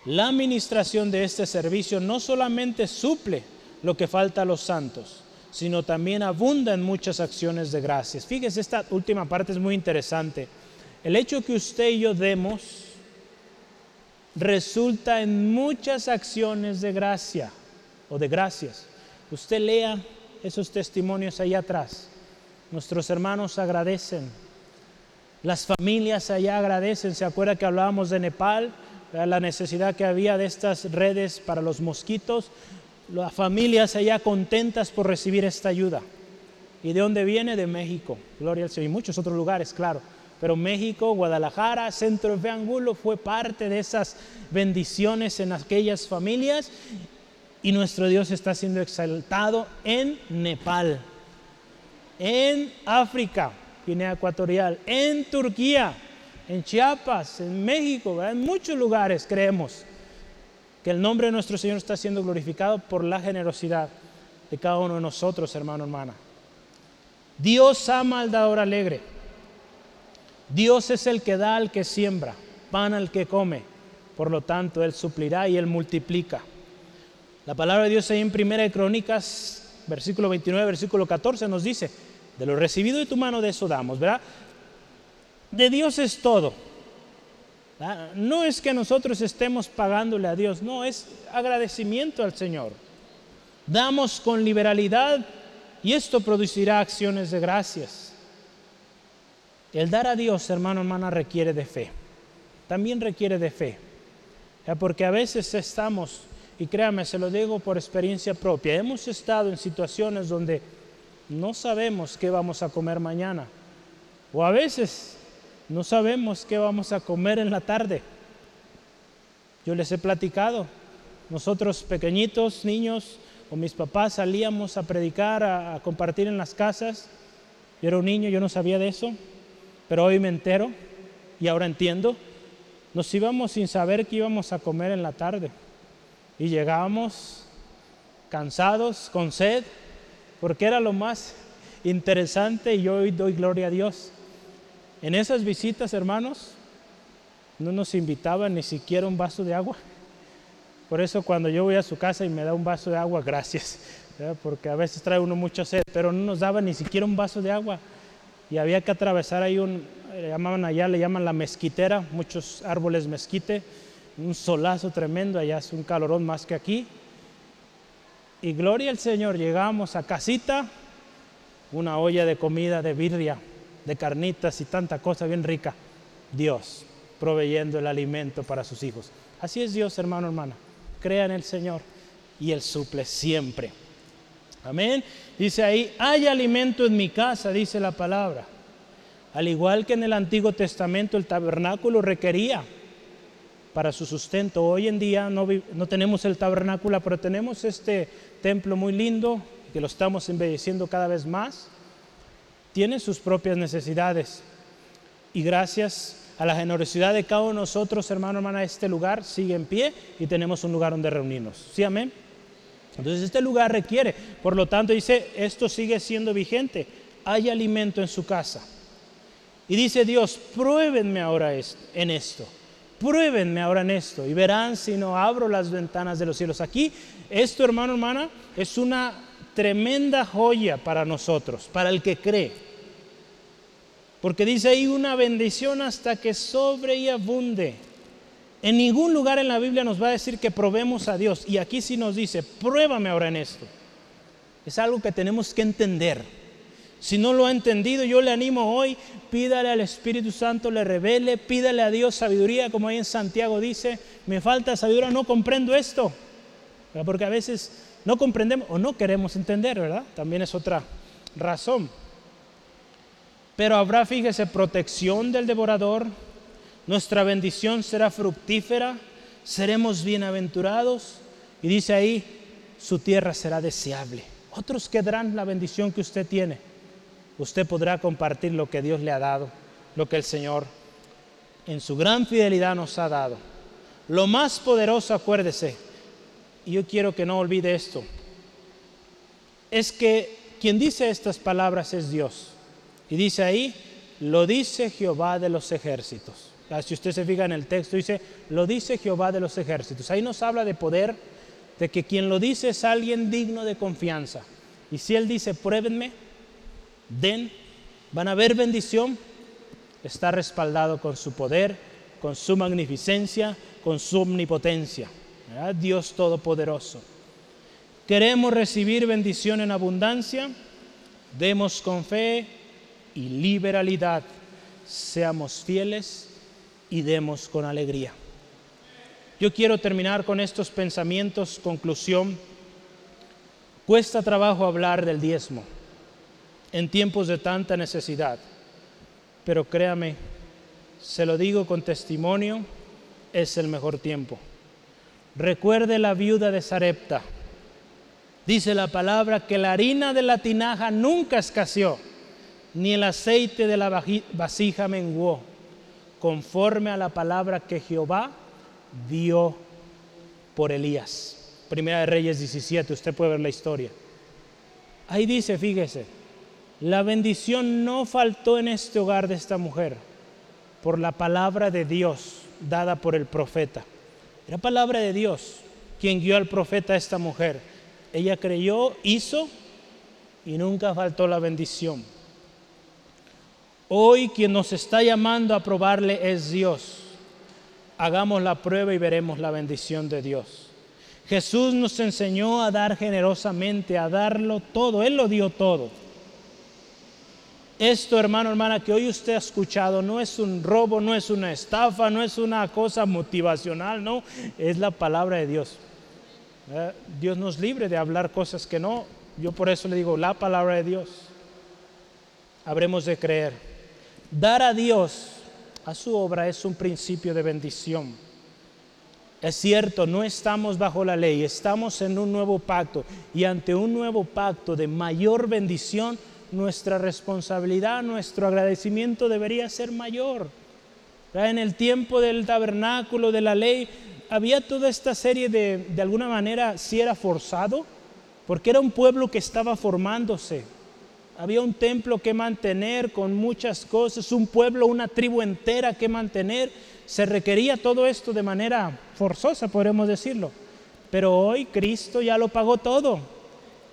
Speaker 1: la administración de este servicio no solamente suple lo que falta a los santos, sino también abunda en muchas acciones de gracias. Fíjese, esta última parte es muy interesante. El hecho que usted y yo demos resulta en muchas acciones de gracia o de gracias. Usted lea esos testimonios allá atrás. Nuestros hermanos agradecen. Las familias allá agradecen. ¿Se acuerda que hablábamos de Nepal? La necesidad que había de estas redes para los mosquitos. Las familias allá contentas por recibir esta ayuda. ¿Y de dónde viene? De México. Gloria al Señor. Y muchos otros lugares, claro. Pero México, Guadalajara, Centro de Angulo fue parte de esas bendiciones en aquellas familias y nuestro Dios está siendo exaltado en Nepal, en África, Guinea Ecuatorial, en Turquía, en Chiapas, en México, en muchos lugares creemos que el nombre de nuestro Señor está siendo glorificado por la generosidad de cada uno de nosotros, hermano, hermana. Dios ama al dador alegre. Dios es el que da al que siembra, pan al que come. Por lo tanto, Él suplirá y Él multiplica. La palabra de Dios ahí en Primera de Crónicas, versículo 29, versículo 14, nos dice, de lo recibido de tu mano de eso damos, ¿verdad? De Dios es todo. No es que nosotros estemos pagándole a Dios, no, es agradecimiento al Señor. Damos con liberalidad y esto producirá acciones de gracias. El dar a Dios, hermano, hermana, requiere de fe. También requiere de fe. Porque a veces estamos, y créame, se lo digo por experiencia propia, hemos estado en situaciones donde no sabemos qué vamos a comer mañana. O a veces no sabemos qué vamos a comer en la tarde. Yo les he platicado, nosotros pequeñitos, niños, o mis papás salíamos a predicar, a, compartir en las casas. Yo era un niño, yo no sabía de eso, pero hoy me entero y ahora entiendo. Nos íbamos sin saber qué íbamos a comer en la tarde y llegábamos cansados, con sed, porque era lo más interesante y hoy doy gloria a Dios. En esas visitas, hermanos, no nos invitaban ni siquiera un vaso de agua. Por eso cuando yo voy a su casa y me da un vaso de agua, gracias, porque a veces trae uno mucha sed, pero no nos daba ni siquiera un vaso de agua. Y había que atravesar ahí un, le llamaban allá, le llaman la mezquitera, muchos árboles mezquite, un solazo tremendo, allá es un calorón más que aquí. Y gloria al Señor, llegamos a casita, una olla de comida de birria, de carnitas y tanta cosa bien rica. Dios proveyendo el alimento para sus hijos. Así es Dios, hermano, hermana. Crea en el Señor y Él suple siempre. Amén. Dice ahí, hay alimento en mi casa, dice la palabra. Al igual que en el Antiguo Testamento el tabernáculo requería para su sustento. Hoy en día no, tenemos el tabernáculo, pero tenemos este templo muy lindo que lo estamos embelleciendo cada vez más. Tiene sus propias necesidades. Y gracias a la generosidad de cada uno de nosotros, hermano, hermana, este lugar sigue en pie y tenemos un lugar donde reunirnos. ¿Sí, amén? Entonces este lugar requiere, por lo tanto dice, esto sigue siendo vigente. Hay alimento en su casa. Y dice Dios, pruébenme ahora en esto pruébenme ahora en esto y verán si no abro las ventanas de los cielos. Aquí, esto hermano, hermana, es una tremenda joya para nosotros, para el que cree. Porque dice ahí una bendición hasta que sobre y abunde. En ningún lugar en la Biblia nos va a decir que probemos a Dios. Y aquí sí nos dice, pruébame ahora en esto. Es algo que tenemos que entender. Si no lo ha entendido, yo le animo hoy, pídale al Espíritu Santo, le revele, pídale a Dios sabiduría, como ahí en Santiago dice, me falta sabiduría, no comprendo esto. Porque a veces no comprendemos o no queremos entender, ¿verdad? También es otra razón. Pero habrá, fíjese, protección del devorador, nuestra bendición será fructífera, seremos bienaventurados. Y dice ahí, su tierra será deseable. Otros quedarán la bendición que usted tiene usted podrá compartir lo que Dios le ha dado, lo que el Señor en su gran fidelidad nos ha dado. Lo más poderoso, acuérdese, y yo quiero que no olvide esto, es que quien dice estas palabras es Dios. Y dice ahí, lo dice Jehová de los ejércitos. Ah, si usted se fija en el texto, dice, lo dice Jehová de los ejércitos. Ahí nos habla de poder, de que quien lo dice es alguien digno de confianza. Y si Él dice, pruébenme, den, van a ver bendición, está respaldado con su poder, con su magnificencia, con su omnipotencia. Dios Todopoderoso. Queremos recibir bendición en abundancia, demos con fe y liberalidad, seamos fieles y demos con alegría. Yo quiero terminar con estos pensamientos, conclusión. Cuesta trabajo hablar del diezmo en tiempos de tanta necesidad. Pero créame, se lo digo con testimonio, es el mejor tiempo. Recuerde la viuda de Sarepta. Dice la palabra que la harina de la tinaja nunca escaseó, ni el aceite de la vasija menguó, conforme a la palabra que Jehová dio por Elías. Primera de Reyes 17, usted puede ver la historia. Ahí dice, fíjese, la bendición no faltó en este hogar de esta mujer por la palabra de Dios dada por el profeta. Era palabra de Dios quien guió al profeta a esta mujer. Ella creyó, hizo y nunca faltó la bendición. Hoy quien nos está llamando a probarle es Dios. Hagamos la prueba y veremos la bendición de Dios. Jesús nos enseñó a dar generosamente, a darlo todo. Él lo dio todo. Esto, hermano, hermana, que hoy usted ha escuchado, no es un robo, no es una estafa, no es una cosa motivacional, no, es la palabra de Dios. Eh, Dios nos libre de hablar cosas que no. Yo por eso le digo, la palabra de Dios. Habremos de creer. Dar a Dios a su obra es un principio de bendición. Es cierto, no estamos bajo la ley, estamos en un nuevo pacto y ante un nuevo pacto de mayor bendición, nuestra responsabilidad, nuestro agradecimiento debería ser mayor. En el tiempo del tabernáculo, de la ley, había toda esta serie de, de alguna manera, si era forzado, porque era un pueblo que estaba formándose. Había un templo que mantener con muchas cosas, un pueblo, una tribu entera que mantener. Se requería todo esto de manera forzosa, podemos decirlo. Pero hoy Cristo ya lo pagó todo.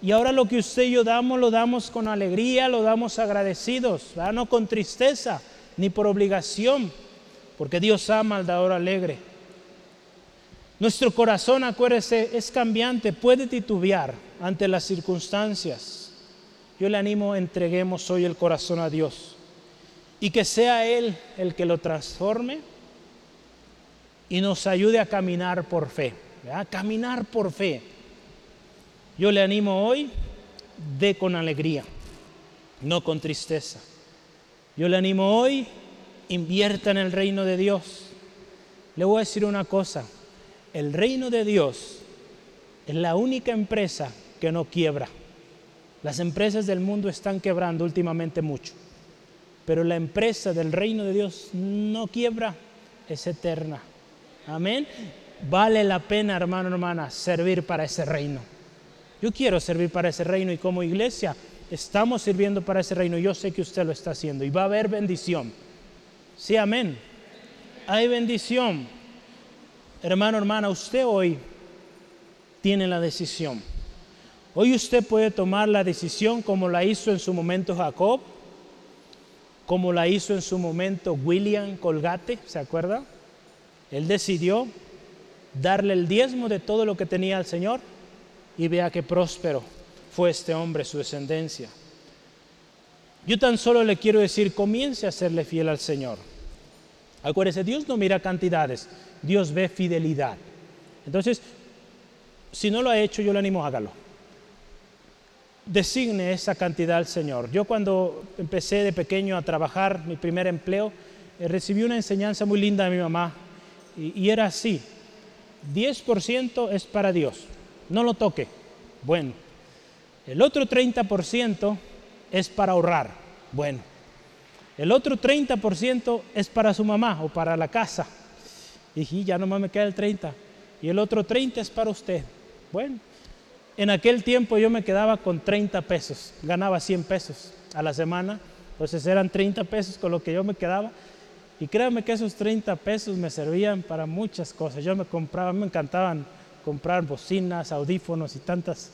Speaker 1: Y ahora lo que usted y yo damos, lo damos con alegría, lo damos agradecidos, no con tristeza ni por obligación, porque Dios ama al dador alegre. Nuestro corazón, acuérdese, es cambiante, puede titubear ante las circunstancias. Yo le animo, entreguemos hoy el corazón a Dios y que sea Él el que lo transforme y nos ayude a caminar por fe, caminar por fe. Yo le animo hoy, de con alegría, no con tristeza. Yo le animo hoy, invierta en el reino de Dios. Le voy a decir una cosa, el reino de Dios es la única empresa que no quiebra. Las empresas del mundo están quebrando últimamente mucho, pero la empresa del reino de Dios no quiebra, es eterna. Amén. Vale la pena, hermano, hermana, servir para ese reino. Yo quiero servir para ese reino y como iglesia estamos sirviendo para ese reino. Yo sé que usted lo está haciendo y va a haber bendición. Sí, amén. Hay bendición. Hermano, hermana, usted hoy tiene la decisión. Hoy usted puede tomar la decisión como la hizo en su momento Jacob, como la hizo en su momento William Colgate, ¿se acuerda? Él decidió darle el diezmo de todo lo que tenía al Señor y vea qué próspero fue este hombre, su descendencia. Yo tan solo le quiero decir, comience a serle fiel al Señor. Acuérdese, Dios no mira cantidades, Dios ve fidelidad. Entonces, si no lo ha hecho, yo le animo, hágalo. Designe esa cantidad al Señor. Yo cuando empecé de pequeño a trabajar, mi primer empleo, eh, recibí una enseñanza muy linda de mi mamá y, era así. 10% es para Dios, no lo toque. Bueno, el otro 30% es para ahorrar. Bueno, el otro 30% es para su mamá o para la casa. Y ya nomás me queda el 30. Y el otro 30 es para usted. Bueno, en aquel tiempo yo me quedaba con 30 pesos. Ganaba 100 pesos a la semana. Entonces eran 30 pesos con lo que yo me quedaba. Y créanme que esos 30 pesos me servían para muchas cosas. Yo me compraba, me encantaban comprar bocinas, audífonos y tantas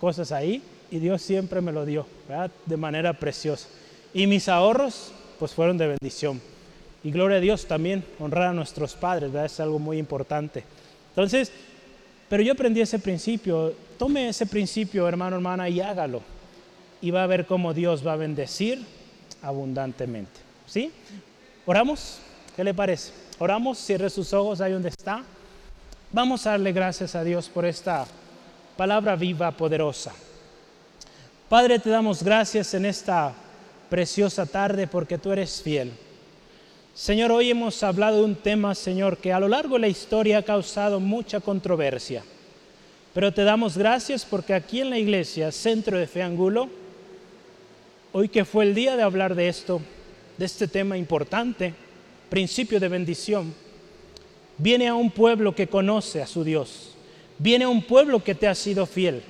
Speaker 1: cosas ahí. Y Dios siempre me lo dio, De manera preciosa. Y mis ahorros, pues fueron de bendición. Y gloria a Dios también, honrar a nuestros padres, ¿verdad? es algo muy importante. Entonces, pero yo aprendí ese principio, tome ese principio, hermano, hermana, y hágalo. Y va a ver cómo Dios va a bendecir abundantemente. ¿Sí? ¿Oramos? ¿Qué le parece? Oramos, cierre sus ojos ahí donde está. Vamos a darle gracias a Dios por esta palabra viva, poderosa. Padre, te damos gracias en esta preciosa tarde porque tú eres fiel. Señor, hoy hemos hablado de un tema, Señor, que a lo largo de la historia ha causado mucha controversia. Pero te damos gracias porque aquí en la iglesia, Centro de Fe Angulo, hoy que fue el día de hablar de esto, de este tema importante, principio de bendición, viene a un pueblo que conoce a su Dios, viene a un pueblo que te ha sido fiel.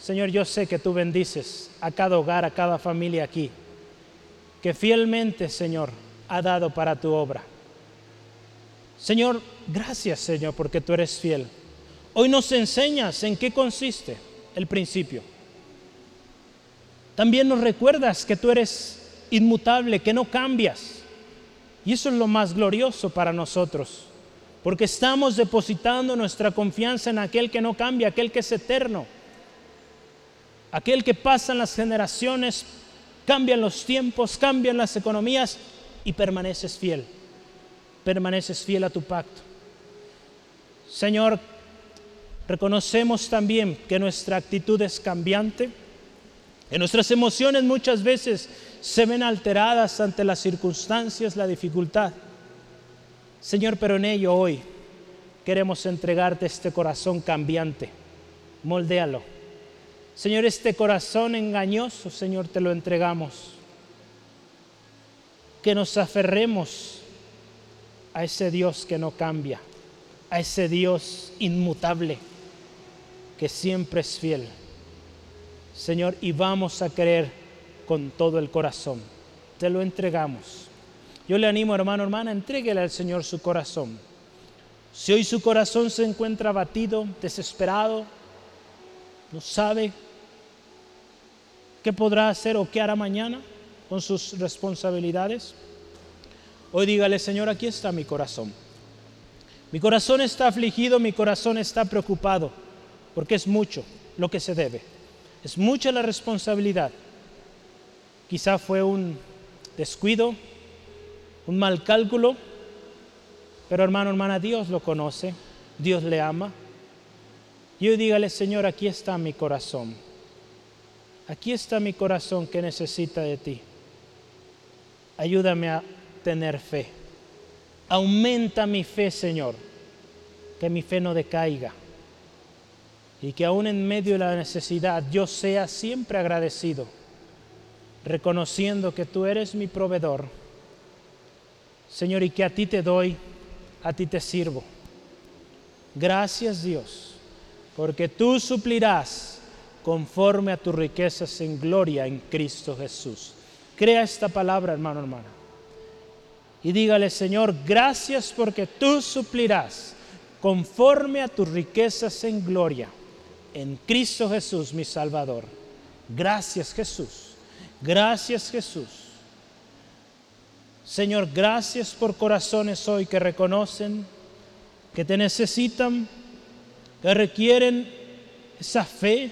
Speaker 1: Señor, yo sé que tú bendices a cada hogar, a cada familia aquí, que fielmente, Señor, ha dado para tu obra. Señor, gracias, Señor, porque tú eres fiel. Hoy nos enseñas en qué consiste el principio. También nos recuerdas que tú eres inmutable, que no cambias. Y eso es lo más glorioso para nosotros, porque estamos depositando nuestra confianza en aquel que no cambia, aquel que es eterno, aquel que pasan las generaciones, cambian los tiempos, cambian las economías y permaneces fiel, permaneces fiel a tu pacto. Señor, reconocemos también que nuestra actitud es cambiante, que nuestras emociones muchas veces se ven alteradas ante las circunstancias, la dificultad. Señor, pero en ello hoy queremos entregarte este corazón cambiante. Moldéalo. Señor, este corazón engañoso, Señor, te lo entregamos. Que nos aferremos a ese Dios que no cambia, a ese Dios inmutable, que siempre es fiel. Señor, y vamos a creer con todo el corazón. Te lo entregamos. Yo le animo, hermano, hermana, entréguele al Señor su corazón. Si hoy su corazón se encuentra abatido, desesperado, no sabe qué podrá hacer o qué hará mañana con sus responsabilidades, hoy dígale, Señor, aquí está mi corazón. Mi corazón está afligido, mi corazón está preocupado, porque es mucho lo que se debe. Es mucha la responsabilidad. Quizá fue un descuido, un mal cálculo, pero hermano, hermana, Dios lo conoce, Dios le ama. Y hoy dígale, Señor, aquí está mi corazón. Aquí está mi corazón que necesita de ti. Ayúdame a tener fe. Aumenta mi fe, Señor. Que mi fe no decaiga. Y que aún en medio de la necesidad yo sea siempre agradecido reconociendo que tú eres mi proveedor. Señor, y que a ti te doy, a ti te sirvo. Gracias Dios, porque tú suplirás conforme a tus riquezas en gloria en Cristo Jesús. Crea esta palabra, hermano, hermana. Y dígale, Señor, gracias porque tú suplirás conforme a tus riquezas en gloria en Cristo Jesús, mi Salvador. Gracias Jesús. Gracias Jesús. Señor, gracias por corazones hoy que reconocen, que te necesitan, que requieren esa fe.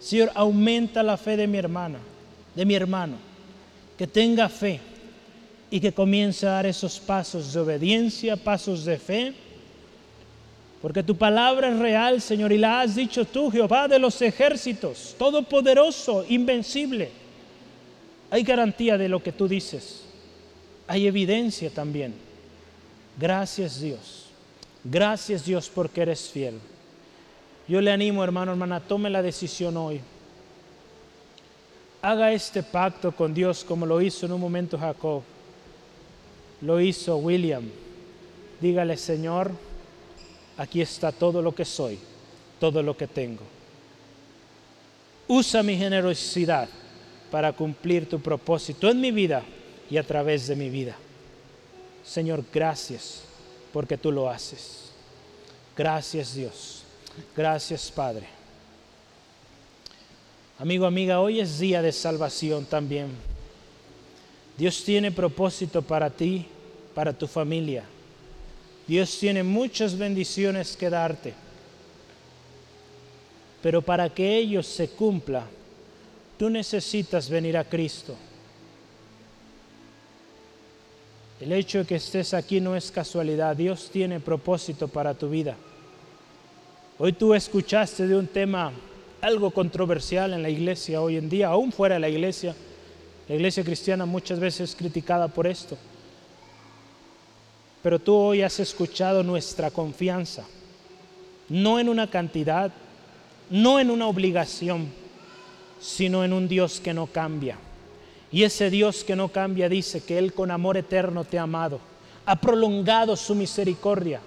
Speaker 1: Señor, aumenta la fe de mi hermana, de mi hermano, que tenga fe y que comience a dar esos pasos de obediencia, pasos de fe. Porque tu palabra es real, Señor, y la has dicho tú, Jehová de los ejércitos, todopoderoso, invencible. Hay garantía de lo que tú dices. Hay evidencia también. Gracias Dios. Gracias Dios porque eres fiel. Yo le animo, hermano, hermana, tome la decisión hoy. Haga este pacto con Dios como lo hizo en un momento Jacob. Lo hizo William. Dígale, Señor, aquí está todo lo que soy, todo lo que tengo. Usa mi generosidad para cumplir tu propósito en mi vida y a través de mi vida. Señor, gracias porque tú lo haces. Gracias Dios. Gracias Padre. Amigo, amiga, hoy es día de salvación también. Dios tiene propósito para ti, para tu familia. Dios tiene muchas bendiciones que darte. Pero para que ellos se cumpla, Tú necesitas venir a Cristo. El hecho de que estés aquí no es casualidad. Dios tiene propósito para tu vida. Hoy tú escuchaste de un tema algo controversial en la iglesia hoy en día, aún fuera de la iglesia. La iglesia cristiana muchas veces es criticada por esto. Pero tú hoy has escuchado nuestra confianza, no en una cantidad, no en una obligación, sino en un Dios que no cambia. Y ese Dios que no cambia dice que Él con amor eterno te ha amado, ha prolongado su misericordia.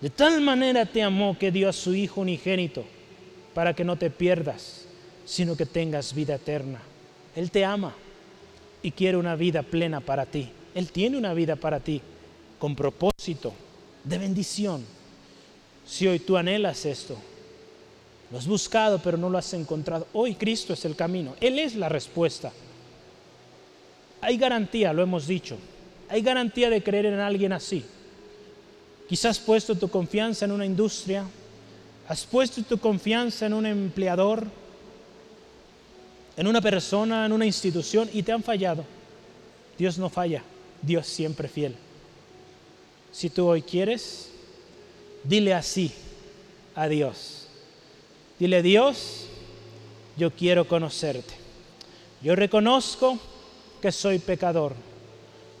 Speaker 1: De tal manera te amó que dio a su Hijo unigénito, para que no te pierdas, sino que tengas vida eterna. Él te ama y quiere una vida plena para ti. Él tiene una vida para ti con propósito, de bendición. Si hoy tú anhelas esto, lo has buscado pero no lo has encontrado, hoy Cristo es el camino, Él es la respuesta. Hay garantía, lo hemos dicho, hay garantía de creer en alguien así. Quizás has puesto tu confianza en una industria, has puesto tu confianza en un empleador, en una persona, en una institución y te han fallado. Dios no falla, Dios siempre fiel. Si tú hoy quieres, dile así a Dios. Dile, Dios, yo quiero conocerte. Yo reconozco que soy pecador.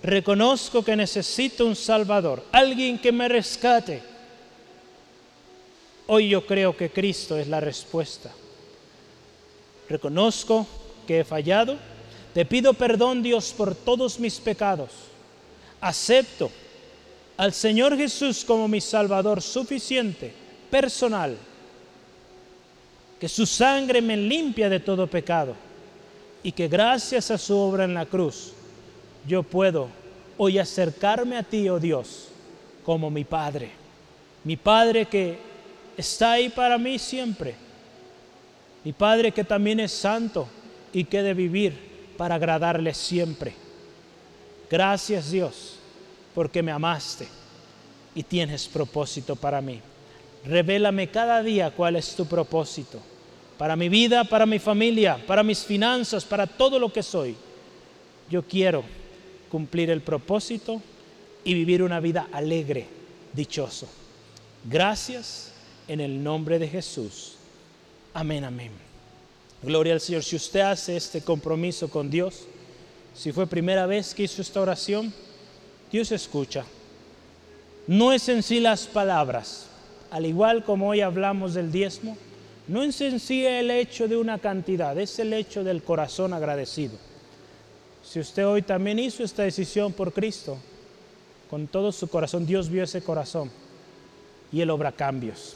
Speaker 1: Reconozco que necesito un Salvador, alguien que me rescate. Hoy yo creo que Cristo es la respuesta. Reconozco que he fallado. Te pido perdón, Dios, por todos mis pecados. Acepto al Señor Jesús como mi Salvador suficiente, personal, que su sangre me limpia de todo pecado y que gracias a su obra en la cruz yo puedo hoy acercarme a ti, oh Dios, como mi Padre, mi Padre que está ahí para mí siempre, mi Padre que también es santo y que de vivir para agradarle siempre. Gracias Dios porque me amaste y tienes propósito para mí. Revélame cada día cuál es tu propósito para mi vida, para mi familia, para mis finanzas, para todo lo que soy. Yo quiero cumplir el propósito y vivir una vida alegre, dichoso. Gracias en el nombre de Jesús. Amén, amén. Gloria al Señor. Si usted hace este compromiso con Dios, si fue primera vez que hizo esta oración, Dios escucha. No es en sí las palabras, al igual como hoy hablamos del diezmo, no es en sí el hecho de una cantidad, es el hecho del corazón agradecido. Si usted hoy también hizo esta decisión por Cristo, con todo su corazón, Dios vio ese corazón y Él obra cambios.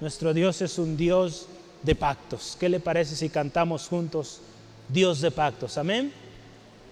Speaker 1: Nuestro Dios es un Dios de pactos. ¿Qué le parece si cantamos juntos Dios de pactos? Amén.